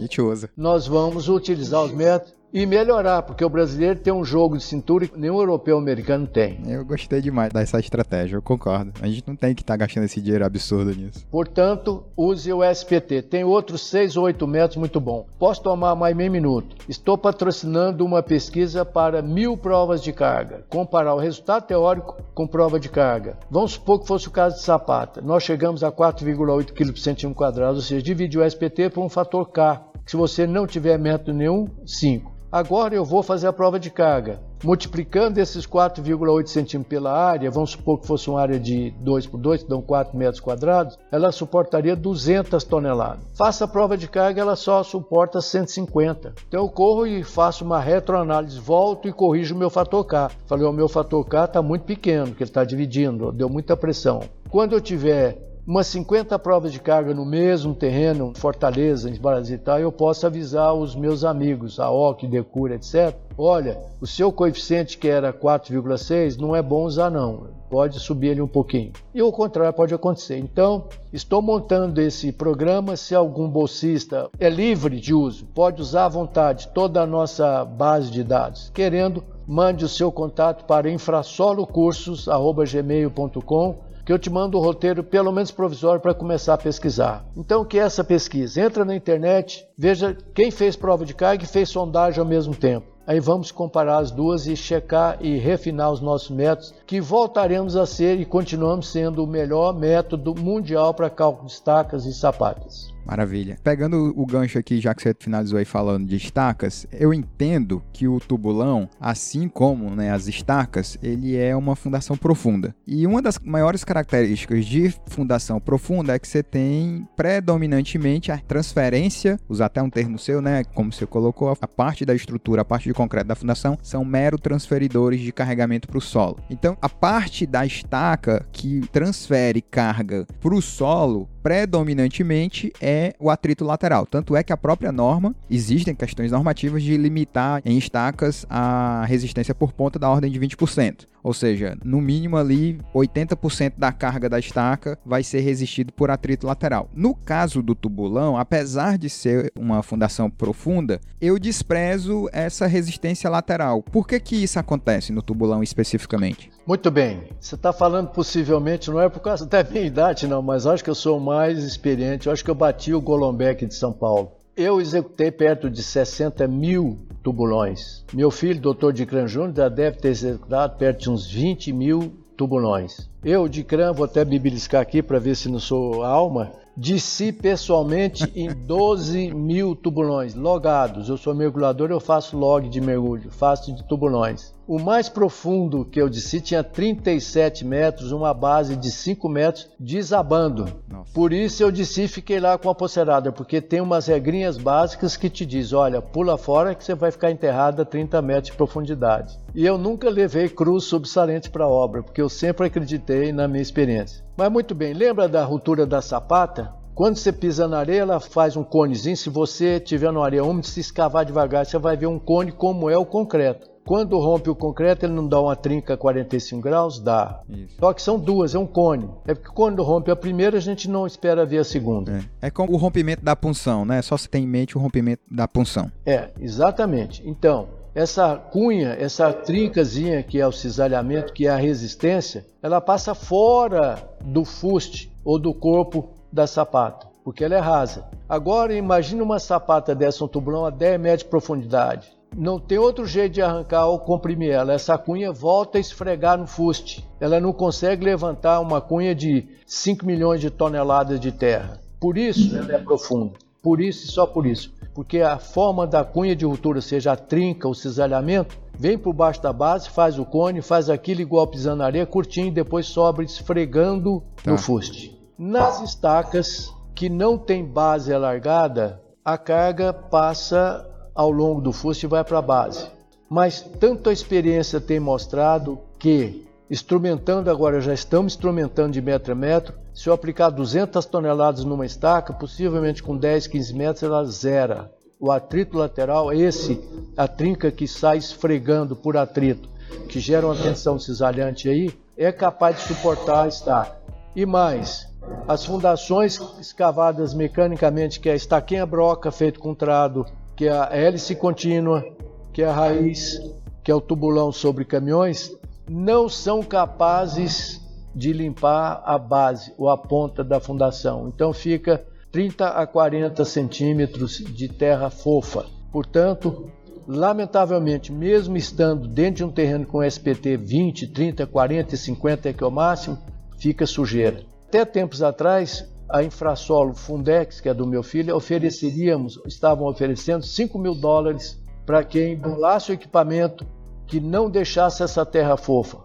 nós vamos utilizar os métodos e melhorar, porque o brasileiro tem um jogo de cintura que nenhum europeu americano tem. Eu gostei demais dessa estratégia, eu concordo. A gente não tem que estar tá gastando esse dinheiro absurdo nisso. Portanto, use o SPT. Tem outros 6 ou 8 métodos muito bom. Posso tomar mais meio minuto. Estou patrocinando uma pesquisa para mil provas de carga. Comparar o resultado teórico com prova de carga. Vamos supor que fosse o caso de Sapata. Nós chegamos a 4,8 kg por centímetro quadrado, ou seja, divide o SPT por um fator K. Se você não tiver método nenhum, 5. Agora eu vou fazer a prova de carga. Multiplicando esses 4,8 centímetros pela área, vamos supor que fosse uma área de 2 por 2, que dão 4 metros quadrados, ela suportaria 200 toneladas. Faça a prova de carga, ela só suporta 150. Então eu corro e faço uma retroanálise, volto e corrijo o meu fator K. Falei, o meu fator K está muito pequeno, porque ele está dividindo, deu muita pressão. Quando eu tiver umas 50 provas de carga no mesmo terreno, Fortaleza, em tal, eu posso avisar os meus amigos, a OC, Decura, etc. Olha, o seu coeficiente que era 4,6 não é bom usar não, pode subir ele um pouquinho. E o contrário pode acontecer. Então, estou montando esse programa, se algum bolsista é livre de uso, pode usar à vontade toda a nossa base de dados. Querendo, mande o seu contato para infrasolocursos@gmail.com que eu te mando o roteiro, pelo menos provisório, para começar a pesquisar. Então, o que é essa pesquisa? Entra na internet, veja quem fez prova de carga e fez sondagem ao mesmo tempo. Aí vamos comparar as duas e checar e refinar os nossos métodos, que voltaremos a ser e continuamos sendo o melhor método mundial para cálculo de estacas e sapatas. Maravilha. Pegando o gancho aqui, já que você finalizou aí falando de estacas, eu entendo que o tubulão, assim como né, as estacas, ele é uma fundação profunda. E uma das maiores características de fundação profunda é que você tem predominantemente a transferência, usar até um termo seu, né? Como você colocou, a parte da estrutura, a parte de concreto da fundação, são mero transferidores de carregamento para o solo. Então, a parte da estaca que transfere carga para o solo predominantemente é o atrito lateral. Tanto é que a própria norma, existem questões normativas de limitar em estacas a resistência por ponta da ordem de 20%. Ou seja, no mínimo ali 80% da carga da estaca vai ser resistido por atrito lateral. No caso do tubulão, apesar de ser uma fundação profunda, eu desprezo essa resistência lateral. Por que que isso acontece no tubulão especificamente? Muito bem. Você está falando possivelmente, não é por causa da minha idade, não, mas acho que eu sou mais experiente. Eu acho que eu bati o Golombek de São Paulo. Eu executei perto de 60 mil tubulões. Meu filho, doutor de Cran Júnior, já deve ter executado perto de uns 20 mil tubulões. Eu, de Cran, vou até me beliscar aqui para ver se não sou alma, Desci pessoalmente em 12 mil tubulões logados. Eu sou mergulhador, eu faço log de mergulho, faço de tubulões. O mais profundo que eu desci tinha 37 metros, uma base de 5 metros, desabando. Nossa. Por isso eu desci e fiquei lá com a pocerada, porque tem umas regrinhas básicas que te diz, olha, pula fora que você vai ficar enterrado a 30 metros de profundidade. E eu nunca levei cruz subsalente para a obra, porque eu sempre acreditei na minha experiência. Mas muito bem, lembra da ruptura da sapata? Quando você pisa na areia, ela faz um conezinho. Se você tiver na areia úmida, se escavar devagar, você vai ver um cone como é o concreto. Quando rompe o concreto, ele não dá uma trinca a 45 graus? Dá. Isso. Só que são duas, é um cone. É porque quando rompe a primeira, a gente não espera ver a segunda. É, é como o rompimento da punção, né? Só se tem em mente o rompimento da punção. É, exatamente. Então, essa cunha, essa trincazinha que é o cisalhamento, que é a resistência, ela passa fora do fuste ou do corpo da sapata, porque ela é rasa. Agora imagine uma sapata dessa, um tubulão a 10 metros de profundidade. Não tem outro jeito de arrancar ou comprimir ela. Essa cunha volta a esfregar no fuste. Ela não consegue levantar uma cunha de 5 milhões de toneladas de terra. Por isso ela é profunda. Por isso e só por isso. Porque a forma da cunha de ruptura, seja a trinca, o cisalhamento, vem por baixo da base, faz o cone, faz aquilo igual pisando na areia, curtinho, e depois sobe esfregando tá. no fuste. Nas estacas que não tem base alargada, a carga passa ao longo do fuste vai para a base. Mas tanto a experiência tem mostrado que, instrumentando agora, já estamos instrumentando de metro a metro, se eu aplicar 200 toneladas numa estaca, possivelmente com 10, 15 metros ela zera. O atrito lateral, esse, a trinca que sai esfregando por atrito, que gera uma tensão cisalhante aí, é capaz de suportar a estaca. E mais, as fundações escavadas mecanicamente, que é a estaquinha broca feito com trado, que é a hélice contínua, que é a raiz, que é o tubulão sobre caminhões, não são capazes de limpar a base ou a ponta da fundação. Então fica 30 a 40 centímetros de terra fofa. Portanto, lamentavelmente, mesmo estando dentro de um terreno com SPT 20, 30, 40 e 50 que é o máximo, fica sujeira. Até tempos atrás, a Infrasolo Fundex, que é do meu filho, ofereceríamos, estavam oferecendo 5 mil dólares para quem embolasse o equipamento que não deixasse essa terra fofa.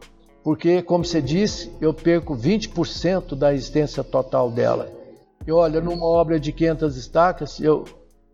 Porque, como você disse, eu perco 20% da existência total dela. E olha, numa obra de 500 estacas, eu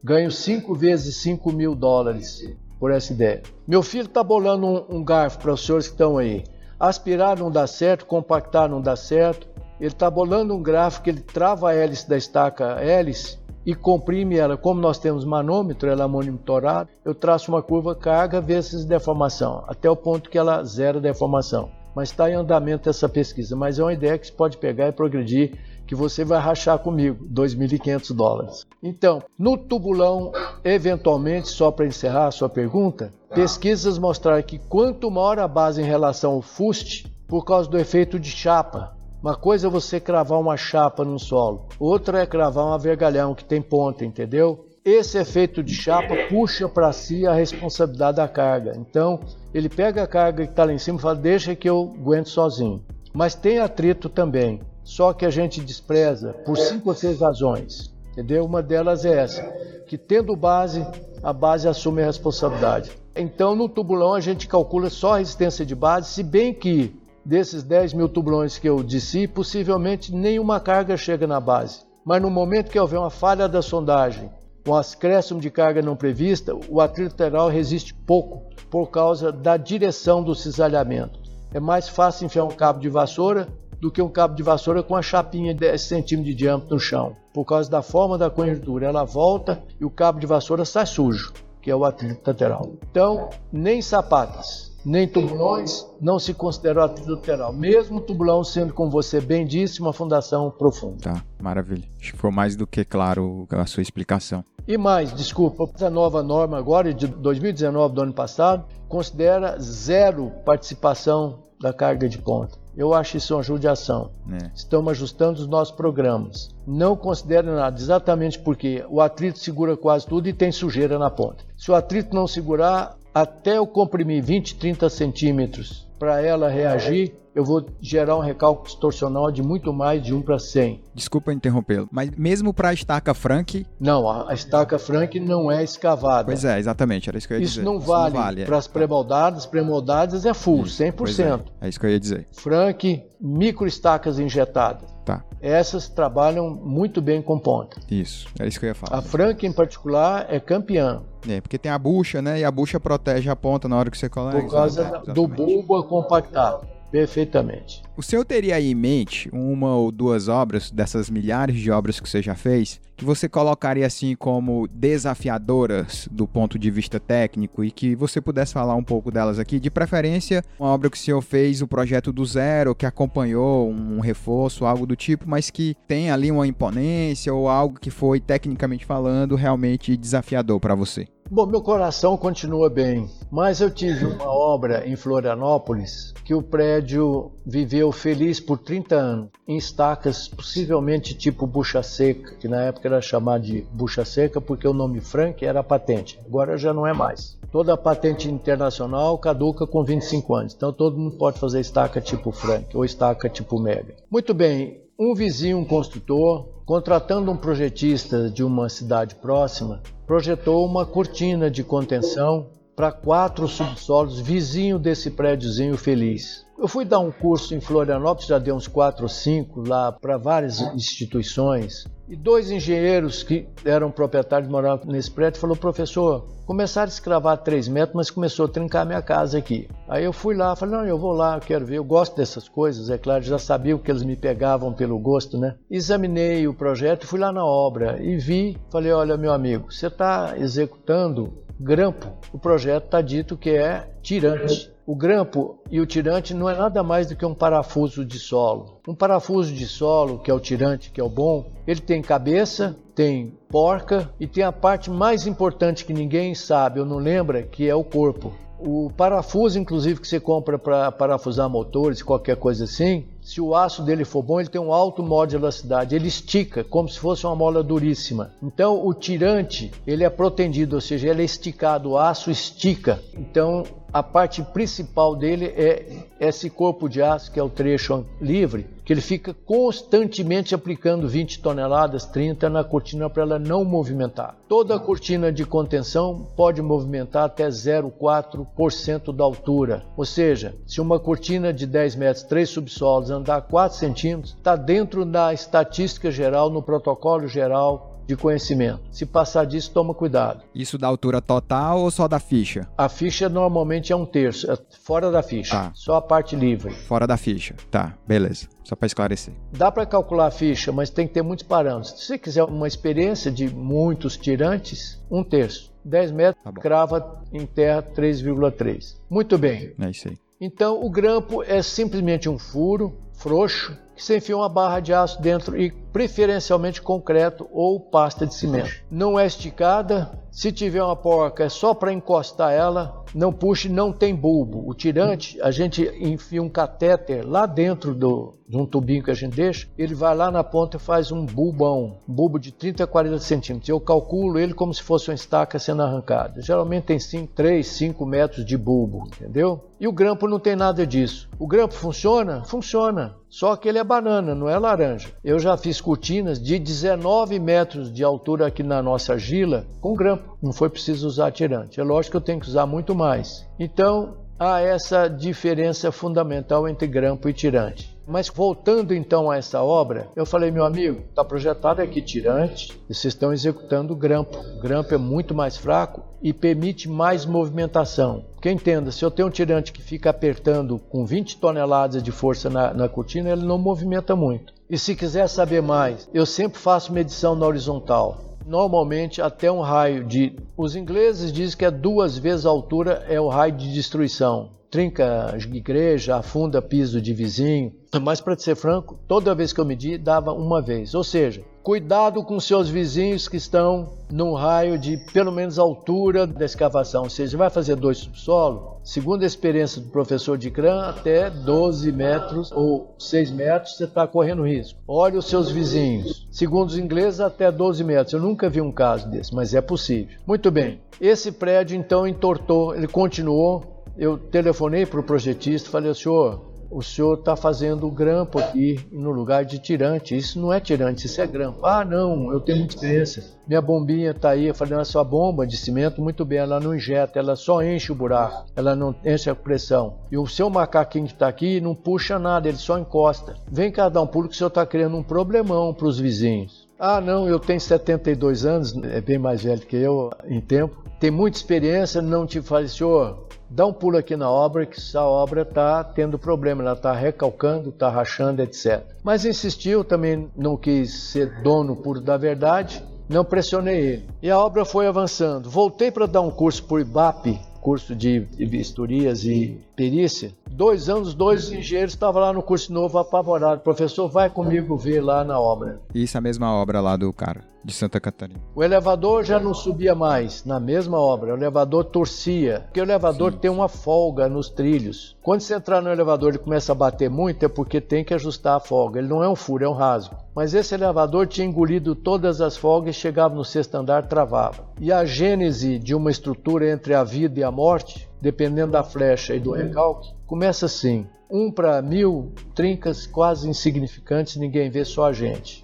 ganho 5 vezes 5 mil dólares por essa ideia. Meu filho está bolando um, um garfo para os senhores que estão aí. Aspirar não dá certo, compactar não dá certo. Ele está bolando um gráfico ele trava a hélice da estaca hélice e comprime ela. Como nós temos manômetro, ela é monitorada, eu traço uma curva carga vezes deformação, até o ponto que ela zera deformação. Mas está em andamento essa pesquisa. Mas é uma ideia que você pode pegar e progredir que você vai rachar comigo, 2.500 dólares. Então, no tubulão, eventualmente, só para encerrar a sua pergunta, pesquisas mostraram que quanto maior a base em relação ao fuste, por causa do efeito de chapa, uma coisa é você cravar uma chapa no solo, outra é cravar um avergalhão que tem ponta, entendeu? Esse efeito de chapa puxa para si a responsabilidade da carga. Então, ele pega a carga que está lá em cima e fala: deixa que eu aguento sozinho. Mas tem atrito também só que a gente despreza por cinco ou seis razões. Entendeu? Uma delas é essa, que tendo base, a base assume a responsabilidade. Então, no tubulão, a gente calcula só a resistência de base, se bem que desses 10 mil tubulões que eu disse, possivelmente nenhuma carga chega na base. Mas no momento que houver uma falha da sondagem, com acréscimo de carga não prevista, o atrito lateral resiste pouco por causa da direção do cisalhamento. É mais fácil enfiar um cabo de vassoura do que um cabo de vassoura com a chapinha de 10 centímetros de diâmetro no chão, por causa da forma da conjuntura. Ela volta e o cabo de vassoura sai sujo, que é o atrito lateral. Então, nem sapatas, nem tubulões não se consideram atrito lateral, mesmo o tubulão sendo, como você bem disse, uma fundação profunda. Tá, maravilha. Acho que foi mais do que claro a sua explicação. E mais, desculpa, a nova norma agora de 2019 do ano passado considera zero participação da carga de ponta. Eu acho isso uma judiação. É. Estamos ajustando os nossos programas. Não considere nada, exatamente porque o atrito segura quase tudo e tem sujeira na ponta. Se o atrito não segurar, até eu comprimir 20, 30 centímetros para ela reagir, eu vou gerar um recálculo distorcional de muito mais de 1 para 100. Desculpa interrompê-lo, mas mesmo para a estaca Frank... Não, a estaca Frank não é escavada. Pois é, exatamente, era isso que eu ia isso dizer. Não isso vale não vale para as é. pré-moldadas, pré-moldadas é full, isso, 100%. É, é isso que eu ia dizer. Frank, micro estacas injetadas. Tá. Essas trabalham muito bem com ponta. Isso, é isso que eu ia falar. A Frank, em particular, é campeã. É, porque tem a bucha, né? E a bucha protege a ponta na hora que você coloca. Por causa do bulbo compactado. Perfeitamente. O senhor teria aí em mente uma ou duas obras, dessas milhares de obras que você já fez, que você colocaria assim como desafiadoras do ponto de vista técnico e que você pudesse falar um pouco delas aqui? De preferência, uma obra que o senhor fez o projeto do zero, que acompanhou um reforço, algo do tipo, mas que tem ali uma imponência ou algo que foi, tecnicamente falando, realmente desafiador para você. Bom, meu coração continua bem, mas eu tive uma obra em Florianópolis que o prédio viveu feliz por 30 anos, em estacas possivelmente tipo bucha seca, que na época era chamada de bucha seca porque o nome Frank era patente, agora já não é mais. Toda a patente internacional caduca com 25 anos, então todo mundo pode fazer estaca tipo Frank ou estaca tipo Mega. Muito bem, um vizinho, um construtor, contratando um projetista de uma cidade próxima, projetou uma cortina de contenção para quatro subsolos vizinho desse prédiozinho feliz. Eu fui dar um curso em Florianópolis, já dei uns quatro ou cinco lá para várias instituições. E dois engenheiros que eram proprietários moravam nesse prédio falou professor, começaram a escravar três metros, mas começou a trincar minha casa aqui. Aí eu fui lá, falei não, eu vou lá, eu quero ver, eu gosto dessas coisas, é claro, já sabia que eles me pegavam pelo gosto, né? Examinei o projeto, fui lá na obra e vi, falei olha meu amigo, você está executando grampo. O projeto está dito que é tirante. O grampo e o tirante não é nada mais do que um parafuso de solo. Um parafuso de solo, que é o tirante, que é o bom, ele tem cabeça, tem porca e tem a parte mais importante que ninguém sabe ou não lembra, que é o corpo. O parafuso, inclusive, que você compra para parafusar motores, qualquer coisa assim, se o aço dele for bom, ele tem um alto modo de elasticidade. Ele estica, como se fosse uma mola duríssima. Então, o tirante, ele é protendido, ou seja, ele é esticado, o aço estica. Então, a parte principal dele é esse corpo de aço, que é o trecho livre, que ele fica constantemente aplicando 20 toneladas, 30 na cortina para ela não movimentar. Toda a cortina de contenção pode movimentar até 0,4% da altura. Ou seja, se uma cortina de 10 metros, 3 subsolos, andar 4 centímetros, está dentro da estatística geral, no protocolo geral de conhecimento. Se passar disso, toma cuidado. Isso da altura total ou só da ficha? A ficha normalmente é um terço, é fora da ficha, tá. só a parte livre. Fora da ficha, tá, beleza. Só para esclarecer. Dá para calcular a ficha, mas tem que ter muitos parâmetros. Se você quiser uma experiência de muitos tirantes, um terço. 10 metros, tá crava em terra 3,3. Muito bem. É isso aí. Então, o grampo é simplesmente um furo frouxo que você enfia uma barra de aço dentro e preferencialmente concreto ou pasta de cimento. Não é esticada, se tiver uma porca é só para encostar ela, não puxe, não tem bulbo. O tirante, a gente enfia um catéter lá dentro do, de um tubinho que a gente deixa, ele vai lá na ponta e faz um bulbão, um bulbo de 30 a 40 centímetros. Eu calculo ele como se fosse uma estaca sendo arrancada. Geralmente tem 5, 3, 5 metros de bulbo, entendeu? E o grampo não tem nada disso. O grampo funciona? Funciona. Só que ele é banana, não é laranja. Eu já fiz cortinas de 19 metros de altura aqui na nossa argila com grampo. Não foi preciso usar tirante. É lógico que eu tenho que usar muito mais. Então, há essa diferença fundamental entre grampo e tirante. Mas voltando então a essa obra, eu falei, meu amigo, está projetado aqui tirante e vocês estão executando grampo. O grampo é muito mais fraco e permite mais movimentação. Porque entenda, se eu tenho um tirante que fica apertando com 20 toneladas de força na, na cortina, ele não movimenta muito. E se quiser saber mais, eu sempre faço medição na horizontal normalmente até um raio de. Os ingleses dizem que é duas vezes a altura é o raio de destruição trinca igreja, afunda piso de vizinho. Mas, para ser franco, toda vez que eu medi, dava uma vez. Ou seja, cuidado com seus vizinhos que estão num raio de pelo menos altura da escavação. Ou seja, vai fazer dois subsolo, segundo a experiência do professor de CRAN, até 12 metros ou 6 metros você está correndo risco. Olhe os seus vizinhos. Segundo os ingleses, até 12 metros. Eu nunca vi um caso desse, mas é possível. Muito bem. Esse prédio então entortou, ele continuou eu telefonei para o projetista e falei, senhor, o senhor está fazendo grampo aqui no lugar de tirante. Isso não é tirante, isso é grampo. Ah, não, eu tenho muita experiência. Minha bombinha está aí. Eu falei, a sua bomba de cimento, muito bem, ela não injeta, ela só enche o buraco, ela não enche a pressão. E o seu macaquinho que está aqui não puxa nada, ele só encosta. Vem cá dar um pulo que o senhor está criando um problemão para os vizinhos. Ah, não, eu tenho 72 anos, é bem mais velho que eu em tempo. Tem muita experiência, não te falei, senhor, dá um pulo aqui na obra que essa obra está tendo problema, ela está recalcando, está rachando, etc. Mas insistiu, também não quis ser dono puro da verdade, não pressionei ele. E a obra foi avançando. Voltei para dar um curso por IBAP, curso de vistorias e perícia. Dois anos, dois engenheiros estavam lá no curso novo apavorados. Professor, vai comigo ver lá na obra. Isso é a mesma obra lá do cara de Santa Catarina. O elevador já não subia mais na mesma obra, o elevador torcia, porque o elevador Sim. tem uma folga nos trilhos. Quando você entrar no elevador e começa a bater muito, é porque tem que ajustar a folga. Ele não é um furo, é um rasgo. Mas esse elevador tinha engolido todas as folgas e chegava no sexto andar, travava. E a gênese de uma estrutura entre a vida e a morte, dependendo da flecha e do recalque, começa assim. Um para mil, trincas quase insignificantes, ninguém vê, só a gente.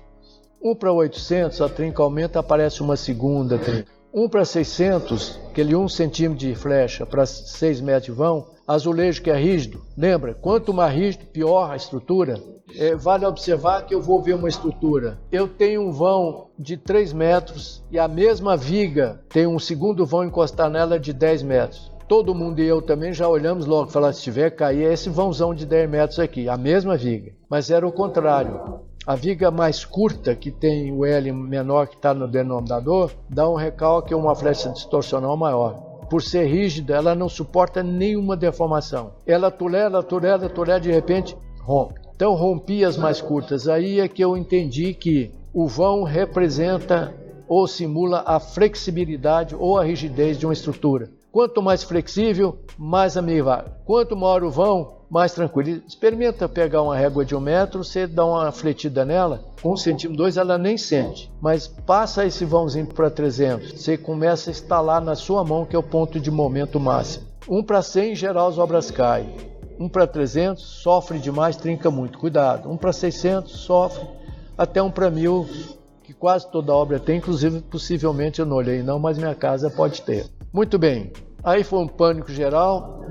1 para 800, a trinca aumenta, aparece uma segunda trinca. 1 para 600, aquele 1 centímetro de flecha para 6 metros de vão, azulejo que é rígido. Lembra, quanto mais rígido, pior a estrutura. É, vale observar que eu vou ver uma estrutura. Eu tenho um vão de 3 metros e a mesma viga tem um segundo vão encostar nela de 10 metros. Todo mundo e eu também já olhamos logo, falar se tiver cair é esse vãozão de 10 metros aqui, a mesma viga. Mas era o contrário. A viga mais curta, que tem o L menor que está no denominador, dá um recalque uma flecha distorcional maior. por ser rígida, ela não suporta nenhuma deformação. Ela tolera, tolera, tolera, de repente rompe. Então rompi as mais curtas. Aí é que eu entendi que o vão representa ou simula a flexibilidade ou a rigidez de uma estrutura. Quanto mais flexível, mais amigável. Quanto maior o vão, mais tranquilo. Experimenta pegar uma régua de um metro, você dá uma fletida nela, um centímetro, dois, ela nem sente. Mas passa esse vãozinho para 300, você começa a instalar na sua mão, que é o ponto de momento máximo. Um para 100, em geral, as obras caem. Um para 300, sofre demais, trinca muito. Cuidado. Um para 600, sofre. Até um para 1000, que quase toda obra tem, inclusive, possivelmente eu não olhei não, mas minha casa pode ter. Muito bem. Aí foi um pânico geral.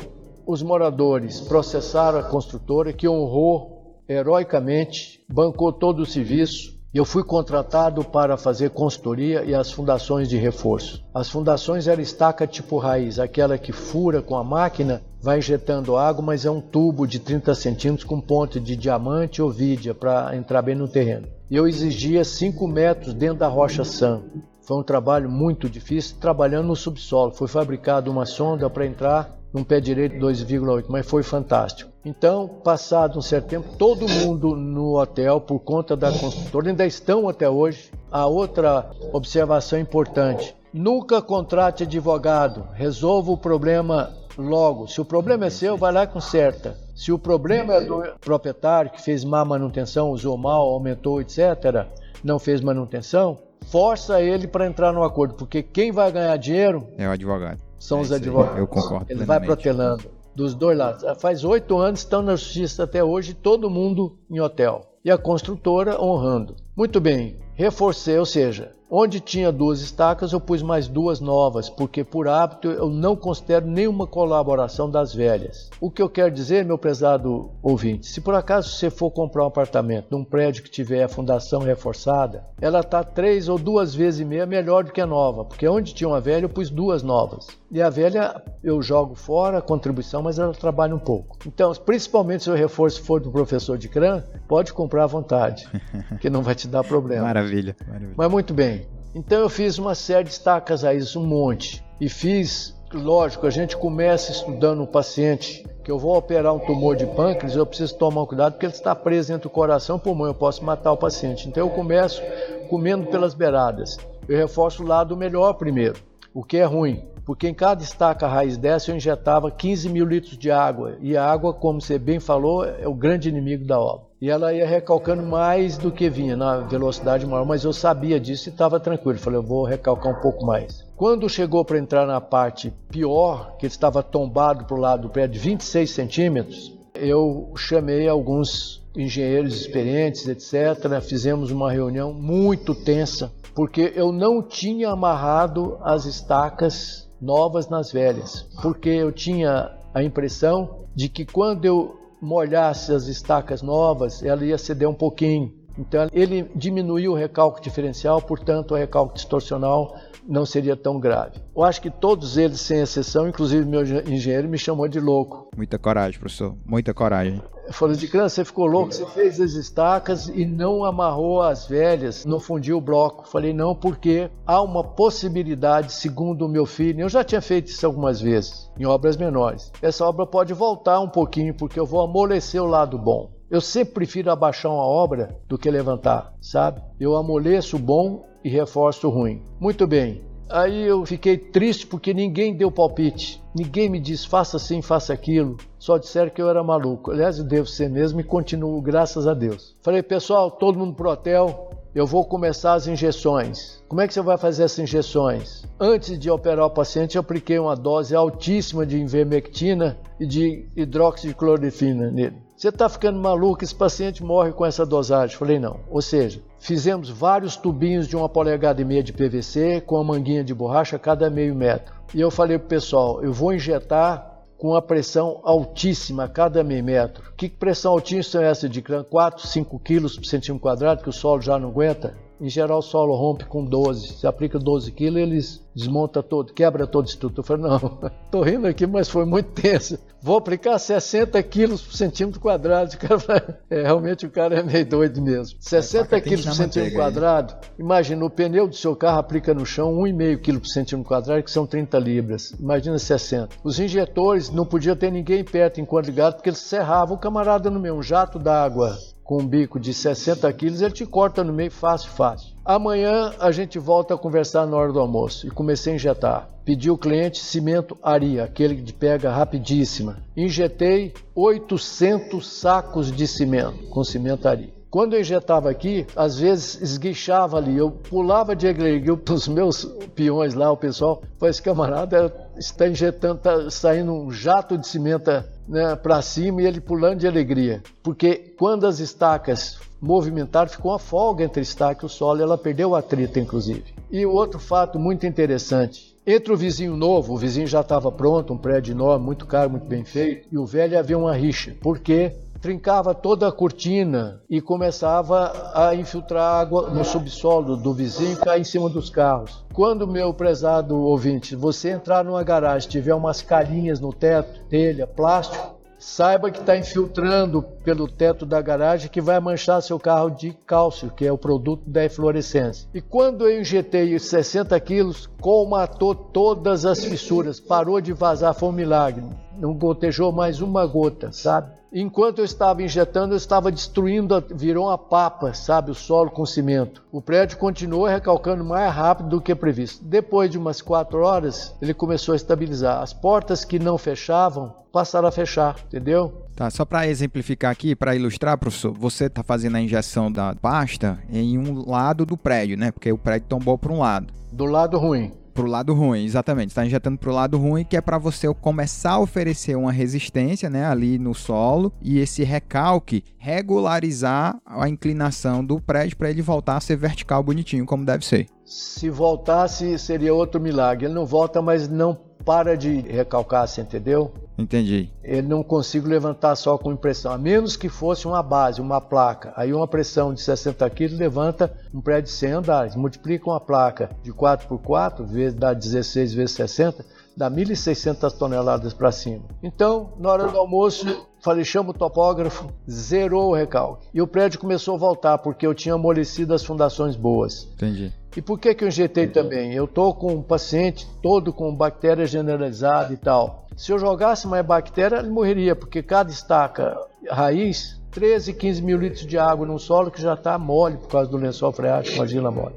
Os moradores processaram a construtora, que honrou heroicamente, bancou todo o serviço, eu fui contratado para fazer consultoria e as fundações de reforço. As fundações eram estaca tipo raiz, aquela que fura com a máquina, vai injetando água, mas é um tubo de 30 centímetros com ponte de diamante ou vídia para entrar bem no terreno. Eu exigia 5 metros dentro da rocha sã. Foi um trabalho muito difícil, trabalhando no subsolo. Foi fabricada uma sonda para entrar num pé direito 2,8, mas foi fantástico. Então, passado um certo tempo, todo mundo no hotel, por conta da construtora, ainda estão até hoje. A outra observação importante: nunca contrate advogado, resolva o problema logo. Se o problema é seu, vai lá e conserta. Se o problema é do proprietário que fez má manutenção, usou mal, aumentou, etc., não fez manutenção, força ele para entrar no acordo, porque quem vai ganhar dinheiro é o advogado são é os advogados. Eu concordo. Ele vai protelando dos dois lados. Faz oito anos estão na justiça até hoje, todo mundo em hotel. E a construtora honrando. Muito bem, reforcei, ou seja, Onde tinha duas estacas, eu pus mais duas novas, porque por hábito eu não considero nenhuma colaboração das velhas. O que eu quero dizer, meu prezado ouvinte, se por acaso você for comprar um apartamento num prédio que tiver a fundação reforçada, ela está três ou duas vezes e meia melhor do que a nova, porque onde tinha uma velha eu pus duas novas. E a velha eu jogo fora a contribuição, mas ela trabalha um pouco. Então, principalmente se o reforço for do professor de CRAN, pode comprar à vontade, que não vai te dar problema. Maravilha, maravilha. Mas muito bem. Então eu fiz uma série de estacas a isso, um monte. E fiz, lógico, a gente começa estudando um paciente que eu vou operar um tumor de pâncreas, eu preciso tomar cuidado porque ele está preso entre o coração e o pulmão, eu posso matar o paciente. Então eu começo comendo pelas beiradas. Eu reforço o lado melhor primeiro, o que é ruim porque em cada estaca raiz dessa eu injetava 15 mil litros de água, e a água, como você bem falou, é o grande inimigo da obra. E ela ia recalcando mais do que vinha, na velocidade maior, mas eu sabia disso e estava tranquilo. Falei, eu vou recalcar um pouco mais. Quando chegou para entrar na parte pior, que ele estava tombado para o lado do pé de 26 centímetros, eu chamei alguns engenheiros experientes, etc. Fizemos uma reunião muito tensa, porque eu não tinha amarrado as estacas novas nas velhas, porque eu tinha a impressão de que quando eu molhasse as estacas novas, ela ia ceder um pouquinho. Então ele diminuiu o recalque diferencial, portanto o recalque distorcional não seria tão grave. Eu acho que todos eles, sem exceção, inclusive meu engenheiro, me chamou de louco. Muita coragem, professor. Muita coragem. Falou de criança, você ficou louco, você fez as estacas e não amarrou as velhas, não fundiu o bloco. Falei, não, porque há uma possibilidade, segundo o meu filho, eu já tinha feito isso algumas vezes, em obras menores. Essa obra pode voltar um pouquinho, porque eu vou amolecer o lado bom. Eu sempre prefiro abaixar uma obra do que levantar, sabe? Eu amoleço o bom e reforço o ruim. Muito bem, Aí eu fiquei triste porque ninguém deu palpite. Ninguém me disse faça assim, faça aquilo. Só disseram que eu era maluco. Aliás, eu devo ser mesmo e continuo, graças a Deus. Falei, pessoal, todo mundo pro hotel. Eu vou começar as injeções. Como é que você vai fazer essas injeções? Antes de operar o paciente, eu apliquei uma dose altíssima de invermectina e de hidroxicloroquina nele. Você está ficando maluco, esse paciente morre com essa dosagem. Falei, não. Ou seja, fizemos vários tubinhos de uma polegada e meia de PVC com a manguinha de borracha cada meio metro. E eu falei para o pessoal, eu vou injetar com a pressão altíssima a cada metro. Que pressão altíssima é essa de 4, 5 quilos por centímetro quadrado que o solo já não aguenta? Em geral, o solo rompe com 12. Se aplica 12 quilos, eles desmonta todo, quebra todo isso tudo. Eu falei, não, tô rindo aqui, mas foi muito tenso. Vou aplicar 60 quilos por centímetro quadrado. O cara fala, é, realmente o cara é meio doido mesmo. 60 é, quilos por centímetro quadrado. Imagina, o pneu do seu carro aplica no chão 1,5 kg por centímetro quadrado, que são 30 libras. Imagina 60. Os injetores, não podia ter ninguém perto enquanto ligado, porque eles serravam o camarada no meio, um jato d'água com um bico de 60 quilos, ele te corta no meio fácil, fácil. Amanhã a gente volta a conversar na hora do almoço e comecei a injetar. Pedi o cliente cimento Aria, aquele de pega rapidíssima. Injetei 800 sacos de cimento com cimento Aria. Quando eu injetava aqui, às vezes esguichava ali, eu pulava de alegria para os meus peões lá, o pessoal, falou, esse camarada está injetando, está saindo um jato de cimento né, para cima e ele pulando de alegria. Porque quando as estacas movimentaram, ficou uma folga entre estaca e o solo, ela perdeu o atrito, inclusive. E outro fato muito interessante, entre o vizinho novo, o vizinho já estava pronto, um prédio enorme, muito caro, muito bem feito, e o velho havia uma rixa. Por quê? Trincava toda a cortina e começava a infiltrar água no subsolo do vizinho e cair em cima dos carros. Quando, meu prezado ouvinte, você entrar numa garagem tiver umas carinhas no teto, telha, plástico, saiba que está infiltrando pelo teto da garagem que vai manchar seu carro de cálcio, que é o produto da eflorescência. E quando eu injetei 60 quilos, colmatou todas as fissuras, parou de vazar, foi um milagre. Não gotejou mais uma gota, sabe? Enquanto eu estava injetando, eu estava destruindo, virou uma papa, sabe, o solo com cimento. O prédio continuou recalcando mais rápido do que previsto. Depois de umas quatro horas, ele começou a estabilizar. As portas que não fechavam passaram a fechar, entendeu? Tá, só para exemplificar aqui, para ilustrar, professor, você está fazendo a injeção da pasta em um lado do prédio, né? Porque o prédio tombou para um lado. Do lado ruim. Pro lado ruim, exatamente. Está injetando pro lado ruim, que é para você começar a oferecer uma resistência, né, ali no solo e esse recalque regularizar a inclinação do prédio para ele voltar a ser vertical bonitinho como deve ser. Se voltasse seria outro milagre. Ele não volta, mas não para de recalcar, você entendeu? Entendi. Ele não consigo levantar só com impressão, a menos que fosse uma base, uma placa. Aí uma pressão de 60 kg levanta um prédio de 100 andares. Multiplica uma placa de 4x4, vezes, dá 16 vezes 60, dá 1.600 toneladas para cima. Então, na hora do almoço, falei, chama o topógrafo, zerou o recalque. E o prédio começou a voltar, porque eu tinha amolecido as fundações boas. Entendi. E por que, que eu injetei também? Eu estou com um paciente todo com bactéria generalizada e tal. Se eu jogasse mais bactéria, ele morreria, porque cada estaca raiz, 13, 15 mil litros de água num solo que já está mole por causa do lençol freático, imagina mole.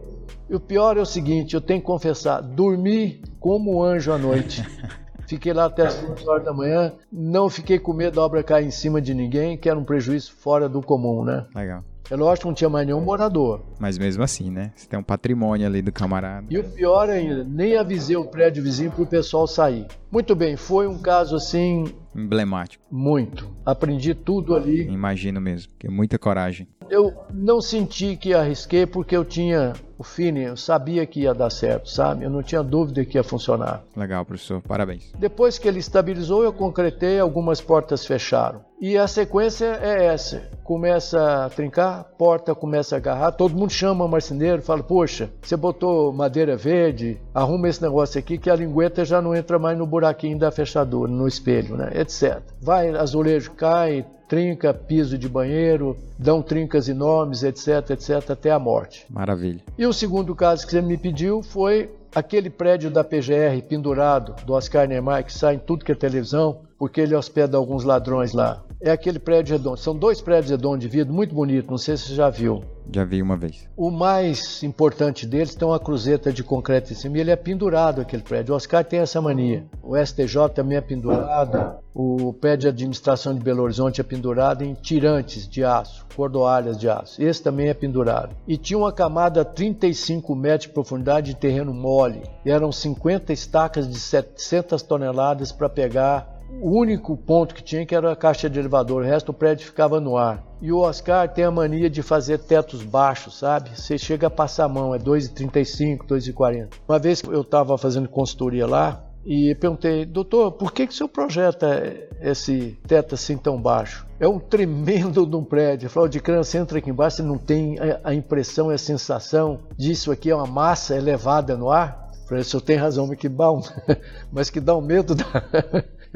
E o pior é o seguinte, eu tenho que confessar, dormi como um anjo à noite. Fiquei lá até as 5 horas da manhã, não fiquei com medo da obra cair em cima de ninguém, que era um prejuízo fora do comum, né? Legal. É lógico que não tinha mais nenhum morador. Mas mesmo assim, né? Você tem um patrimônio ali do camarada. E o pior ainda, nem avisei o prédio vizinho para o pessoal sair. Muito bem, foi um caso assim. Emblemático. Muito. Aprendi tudo ali. Imagino mesmo, que é muita coragem. Eu não senti que arrisquei porque eu tinha o feeling, eu sabia que ia dar certo, sabe? Eu não tinha dúvida que ia funcionar. Legal, professor, parabéns. Depois que ele estabilizou, eu concretei, algumas portas fecharam. E a sequência é essa: começa a trincar, porta começa a agarrar, todo mundo chama o marceneiro, fala: Poxa, você botou madeira verde, arruma esse negócio aqui que a lingueta já não entra mais no buraquinho da fechadura, no espelho, né? Etc. Vai, azulejo cai, trinca piso de banheiro, dão trincas enormes, etc, etc, até a morte. Maravilha. E o segundo caso que você me pediu foi aquele prédio da PGR pendurado do Oscar Niemeyer que sai em tudo que é televisão, porque ele hospeda alguns ladrões lá. É aquele prédio redondo. São dois prédios redondos de vidro, muito bonito, não sei se você já viu. Já vi uma vez. O mais importante deles tem uma cruzeta de concreto em cima e ele é pendurado, aquele prédio. O Oscar tem essa mania. O STJ também é pendurado. O prédio de administração de Belo Horizonte é pendurado em tirantes de aço, cordoalhas de aço. Esse também é pendurado. E tinha uma camada 35 metros de profundidade de terreno mole. E eram 50 estacas de 700 toneladas para pegar o único ponto que tinha que era a caixa de elevador, o resto do prédio ficava no ar. E o Oscar tem a mania de fazer tetos baixos, sabe? Você chega a passar a mão, é 2,35, 2,40. Uma vez eu estava fazendo consultoria lá, e perguntei, doutor, por que, que o senhor projeta esse teto assim tão baixo? É um tremendo de um prédio. Ele falou, de você entra aqui embaixo, você não tem a impressão e a sensação disso aqui é uma massa elevada no ar? Falei, o senhor tem razão, mas que bom, mas que dá um medo da...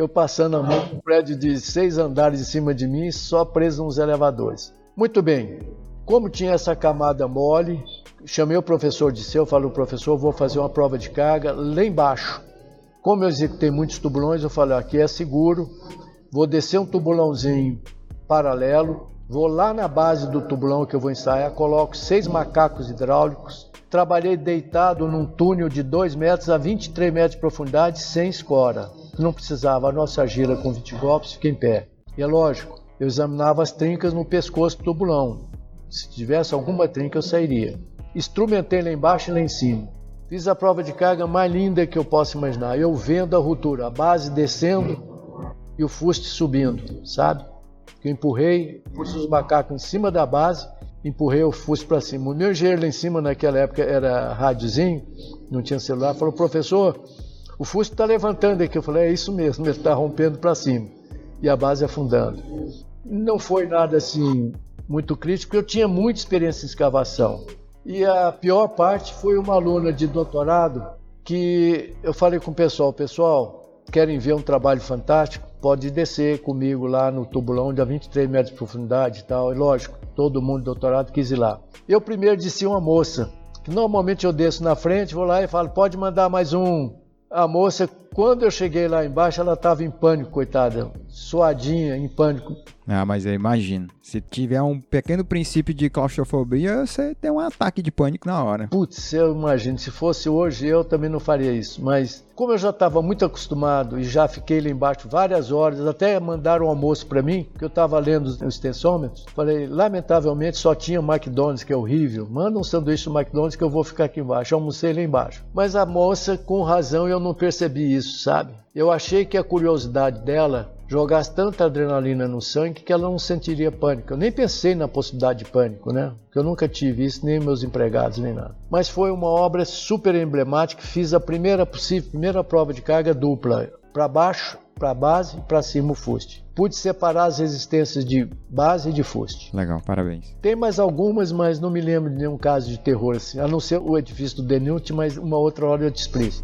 eu passando a mão um prédio de seis andares em cima de mim, só preso nos elevadores. Muito bem, como tinha essa camada mole, chamei o professor de seu, falei, professor, vou fazer uma prova de carga lá embaixo. Como eu executei muitos tubulões, eu falei, aqui é seguro, vou descer um tubulãozinho paralelo, vou lá na base do tubulão que eu vou ensaiar, coloco seis macacos hidráulicos, trabalhei deitado num túnel de 2 metros a 23 metros de profundidade, sem escora. Não precisava, a nossa gira com 20 golpes, fiquei em pé. E é lógico, eu examinava as trincas no pescoço do tubulão. Se tivesse alguma trinca, eu sairia. Instrumentei lá embaixo e lá em cima. Fiz a prova de carga mais linda que eu possa imaginar. Eu vendo a ruptura, a base descendo e o fuste subindo, sabe? Eu empurrei, pus os macacos em cima da base, empurrei o fuste para cima. O meu engenheiro lá em cima, naquela época, era rádiozinho, não tinha celular, falou: professor, o fuste está levantando aqui. Eu falei: é isso mesmo, ele está rompendo para cima. E a base afundando. Não foi nada assim muito crítico, eu tinha muita experiência em escavação. E a pior parte foi uma aluna de doutorado que eu falei com o pessoal, pessoal, querem ver um trabalho fantástico? Pode descer comigo lá no tubulão de 23 metros de profundidade e tal. E lógico, todo mundo doutorado quis ir lá. Eu primeiro disse uma moça, que normalmente eu desço na frente, vou lá e falo, pode mandar mais um. A moça, quando eu cheguei lá embaixo, ela estava em pânico, coitada, suadinha, em pânico. Ah, mas eu imagino. Se tiver um pequeno princípio de claustrofobia, você tem um ataque de pânico na hora. Putz, eu imagino. Se fosse hoje, eu também não faria isso. Mas como eu já estava muito acostumado e já fiquei lá embaixo várias horas, até mandaram um almoço para mim, que eu estava lendo os extensômetros, falei, lamentavelmente só tinha McDonald's, que é horrível. Manda um sanduíche do McDonald's que eu vou ficar aqui embaixo. Eu almocei lá embaixo. Mas a moça, com razão, eu não percebi isso, sabe? Eu achei que a curiosidade dela jogasse tanta adrenalina no sangue que ela não sentiria pânico. Eu nem pensei na possibilidade de pânico, né? Porque eu nunca tive isso, nem meus empregados, nem nada. Mas foi uma obra super emblemática. Fiz a primeira possível, primeira prova de carga dupla, para baixo, para base e para cima o fuste. Pude separar as resistências de base e de fuste. Legal, parabéns. Tem mais algumas, mas não me lembro de nenhum caso de terror assim, a não ser o edifício do Denut, mas uma outra hora eu te explico.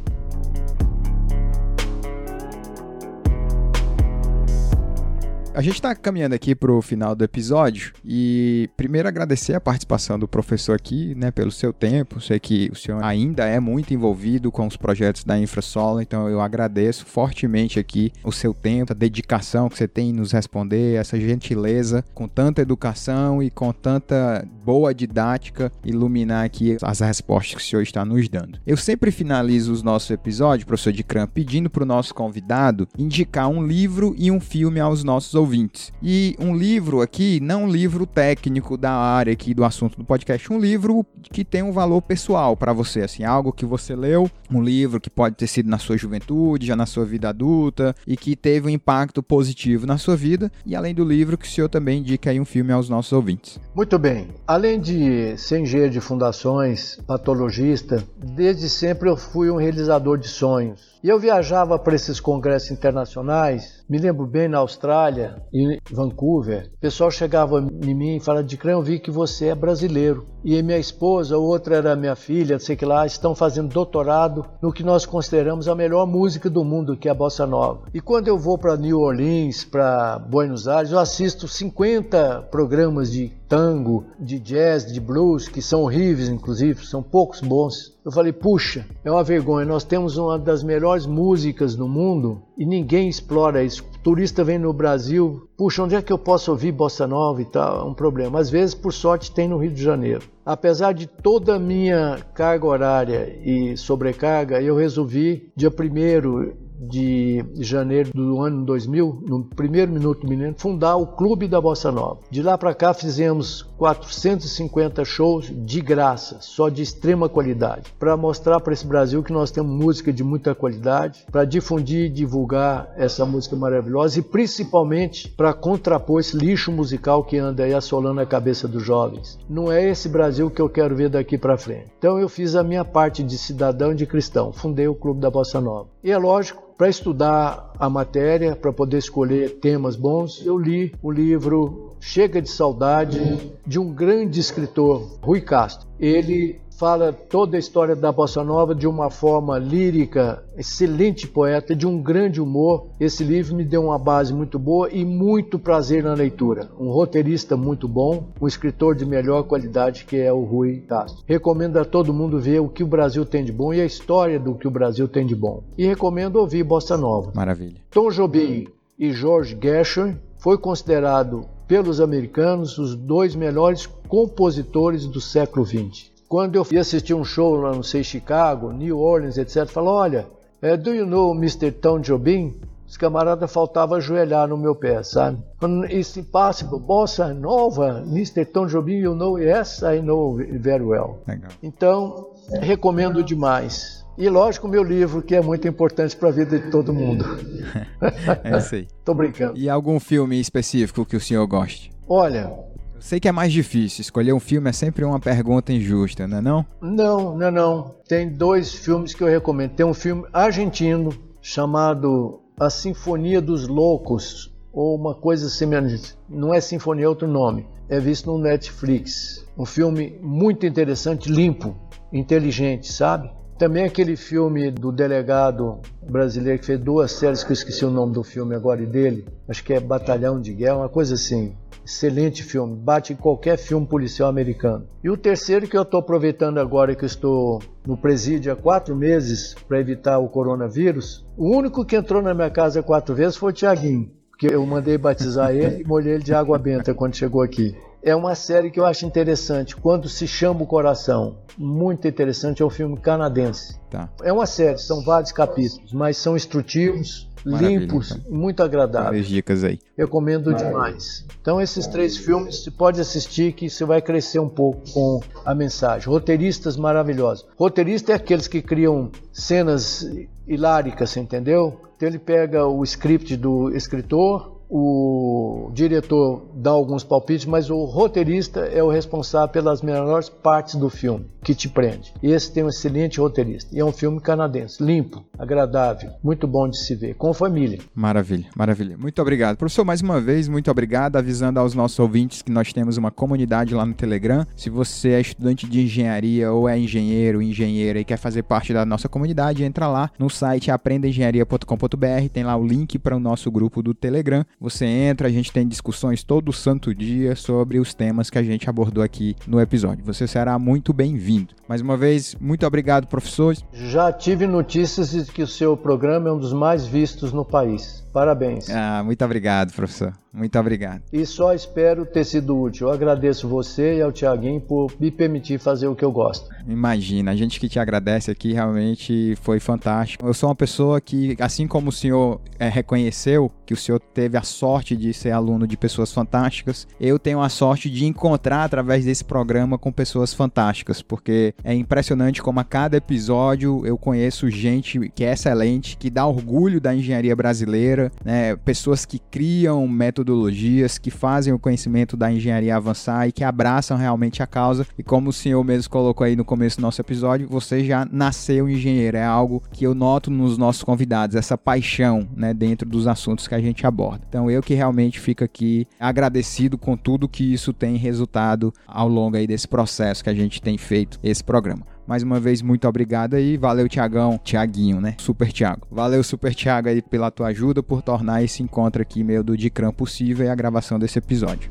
A gente está caminhando aqui para o final do episódio e primeiro agradecer a participação do professor aqui, né, pelo seu tempo. Sei que o senhor ainda é muito envolvido com os projetos da InfraSolo, então eu agradeço fortemente aqui o seu tempo, a dedicação que você tem em nos responder, essa gentileza com tanta educação e com tanta boa didática iluminar aqui as respostas que o senhor está nos dando. Eu sempre finalizo os nossos episódios, professor de Cram, pedindo para o nosso convidado indicar um livro e um filme aos nossos ouvintes. E um livro aqui, não um livro técnico da área aqui do assunto do podcast, um livro que tem um valor pessoal para você, assim, algo que você leu, um livro que pode ter sido na sua juventude, já na sua vida adulta e que teve um impacto positivo na sua vida, e além do livro que o senhor também indica aí um filme aos nossos ouvintes. Muito bem. Além de ser engenheiro de fundações, patologista, desde sempre eu fui um realizador de sonhos. E eu viajava para esses congressos internacionais, me lembro bem na Austrália, em Vancouver, o pessoal chegava em mim e falava, de eu vi que você é brasileiro. E minha esposa, outra era minha filha, sei que lá, estão fazendo doutorado no que nós consideramos a melhor música do mundo, que é a bossa nova. E quando eu vou para New Orleans, para Buenos Aires, eu assisto 50 programas de tango, de jazz, de blues, que são horríveis, inclusive, são poucos bons. Eu falei, puxa, é uma vergonha, nós temos uma das melhores músicas do mundo e ninguém explora isso. O turista vem no Brasil, puxa, onde é que eu posso ouvir bossa nova e tal? É um problema. Às vezes, por sorte, tem no Rio de Janeiro. Apesar de toda a minha carga horária e sobrecarga, eu resolvi, dia 1 de janeiro do ano 2000, no primeiro minuto do milênio, fundar o Clube da Bossa Nova. De lá para cá fizemos 450 shows de graça, só de extrema qualidade, para mostrar para esse Brasil que nós temos música de muita qualidade, para difundir e divulgar essa música maravilhosa e principalmente para contrapor esse lixo musical que anda aí assolando a cabeça dos jovens. Não é esse Brasil que eu quero ver daqui para frente. Então eu fiz a minha parte de cidadão e de cristão, fundei o Clube da Bossa Nova. E é lógico, para estudar a matéria, para poder escolher temas bons, eu li o livro Chega de Saudade de um grande escritor, Rui Castro. Ele fala toda a história da bossa nova de uma forma lírica, excelente poeta, de um grande humor. Esse livro me deu uma base muito boa e muito prazer na leitura. Um roteirista muito bom, um escritor de melhor qualidade que é o Rui Castro. Recomendo a todo mundo ver o que o Brasil tem de bom e a história do que o Brasil tem de bom. E recomendo ouvir bossa nova. Maravilha. Tom Jobim e George Gershwin foi considerado pelos americanos os dois melhores compositores do século XX. Quando eu fui assistir um show lá, não sei, Chicago, New Orleans, etc., falou: olha, é, do you know Mr. Tom Jobim? Os camaradas faltavam ajoelhar no meu pé, sabe? It's impossible. Bossa nova, Mr. Tom Jobim, you know? Yes, I know very well. Legal. Então, recomendo demais. E lógico, meu livro, que é muito importante para a vida de todo mundo. é isso aí. Tô brincando. E algum filme específico que o senhor goste? Olha, Sei que é mais difícil, escolher um filme é sempre uma pergunta injusta, não é não? Não, não, não. Tem dois filmes que eu recomendo. Tem um filme argentino chamado A Sinfonia dos Loucos, ou uma coisa semelhante. Não é Sinfonia, é outro nome. É visto no Netflix. Um filme muito interessante, limpo, inteligente, sabe? Também aquele filme do delegado brasileiro que fez duas séries que eu esqueci o nome do filme agora e dele. Acho que é Batalhão de Guerra, uma coisa assim. Excelente filme, bate em qualquer filme policial americano. E o terceiro que eu estou aproveitando agora que eu estou no presídio há quatro meses para evitar o coronavírus, o único que entrou na minha casa quatro vezes foi o Tiaguinho, porque eu mandei batizar ele e molhei ele de água benta quando chegou aqui. É uma série que eu acho interessante, Quando se chama o coração. Muito interessante, é um filme canadense. Tá. É uma série, são vários capítulos, mas são instrutivos, Maravilha, limpos, então. muito agradáveis. Dicas aí. Recomendo demais. Então esses três filmes você pode assistir que você vai crescer um pouco com a mensagem. Roteiristas maravilhosos. Roteirista é aqueles que criam cenas hiláricas, entendeu? Então ele pega o script do escritor, o diretor dá alguns palpites, mas o roteirista é o responsável pelas melhores partes do filme, que te prende. E esse tem um excelente roteirista. E é um filme canadense, limpo, agradável, muito bom de se ver, com família. Maravilha, maravilha. Muito obrigado. Professor, mais uma vez, muito obrigado, avisando aos nossos ouvintes que nós temos uma comunidade lá no Telegram. Se você é estudante de engenharia ou é engenheiro, engenheira e quer fazer parte da nossa comunidade, entra lá no site aprendaengenharia.com.br, tem lá o link para o nosso grupo do Telegram. Você entra, a gente tem discussões todo santo dia sobre os temas que a gente abordou aqui no episódio. Você será muito bem-vindo. Mais uma vez, muito obrigado, professores. Já tive notícias de que o seu programa é um dos mais vistos no país. Parabéns. Ah, muito obrigado, professor. Muito obrigado. E só espero ter sido útil. Eu agradeço você e ao Tiaguinho por me permitir fazer o que eu gosto. Imagina, a gente que te agradece aqui realmente foi fantástico. Eu sou uma pessoa que, assim como o senhor é, reconheceu que o senhor teve a sorte de ser aluno de pessoas fantásticas, eu tenho a sorte de encontrar através desse programa com pessoas fantásticas, porque é impressionante como a cada episódio eu conheço gente que é excelente, que dá orgulho da engenharia brasileira, né? pessoas que criam métodos metodologias que fazem o conhecimento da engenharia avançar e que abraçam realmente a causa. E como o senhor mesmo colocou aí no começo do nosso episódio, você já nasceu engenheiro. É algo que eu noto nos nossos convidados, essa paixão né, dentro dos assuntos que a gente aborda. Então eu que realmente fico aqui agradecido com tudo que isso tem resultado ao longo aí desse processo que a gente tem feito esse programa. Mais uma vez, muito obrigado aí. Valeu, Tiagão. Tiaguinho, né? Super Tiago. Valeu, Super Tiago, aí, pela tua ajuda, por tornar esse encontro aqui meio do Dicram possível e a gravação desse episódio.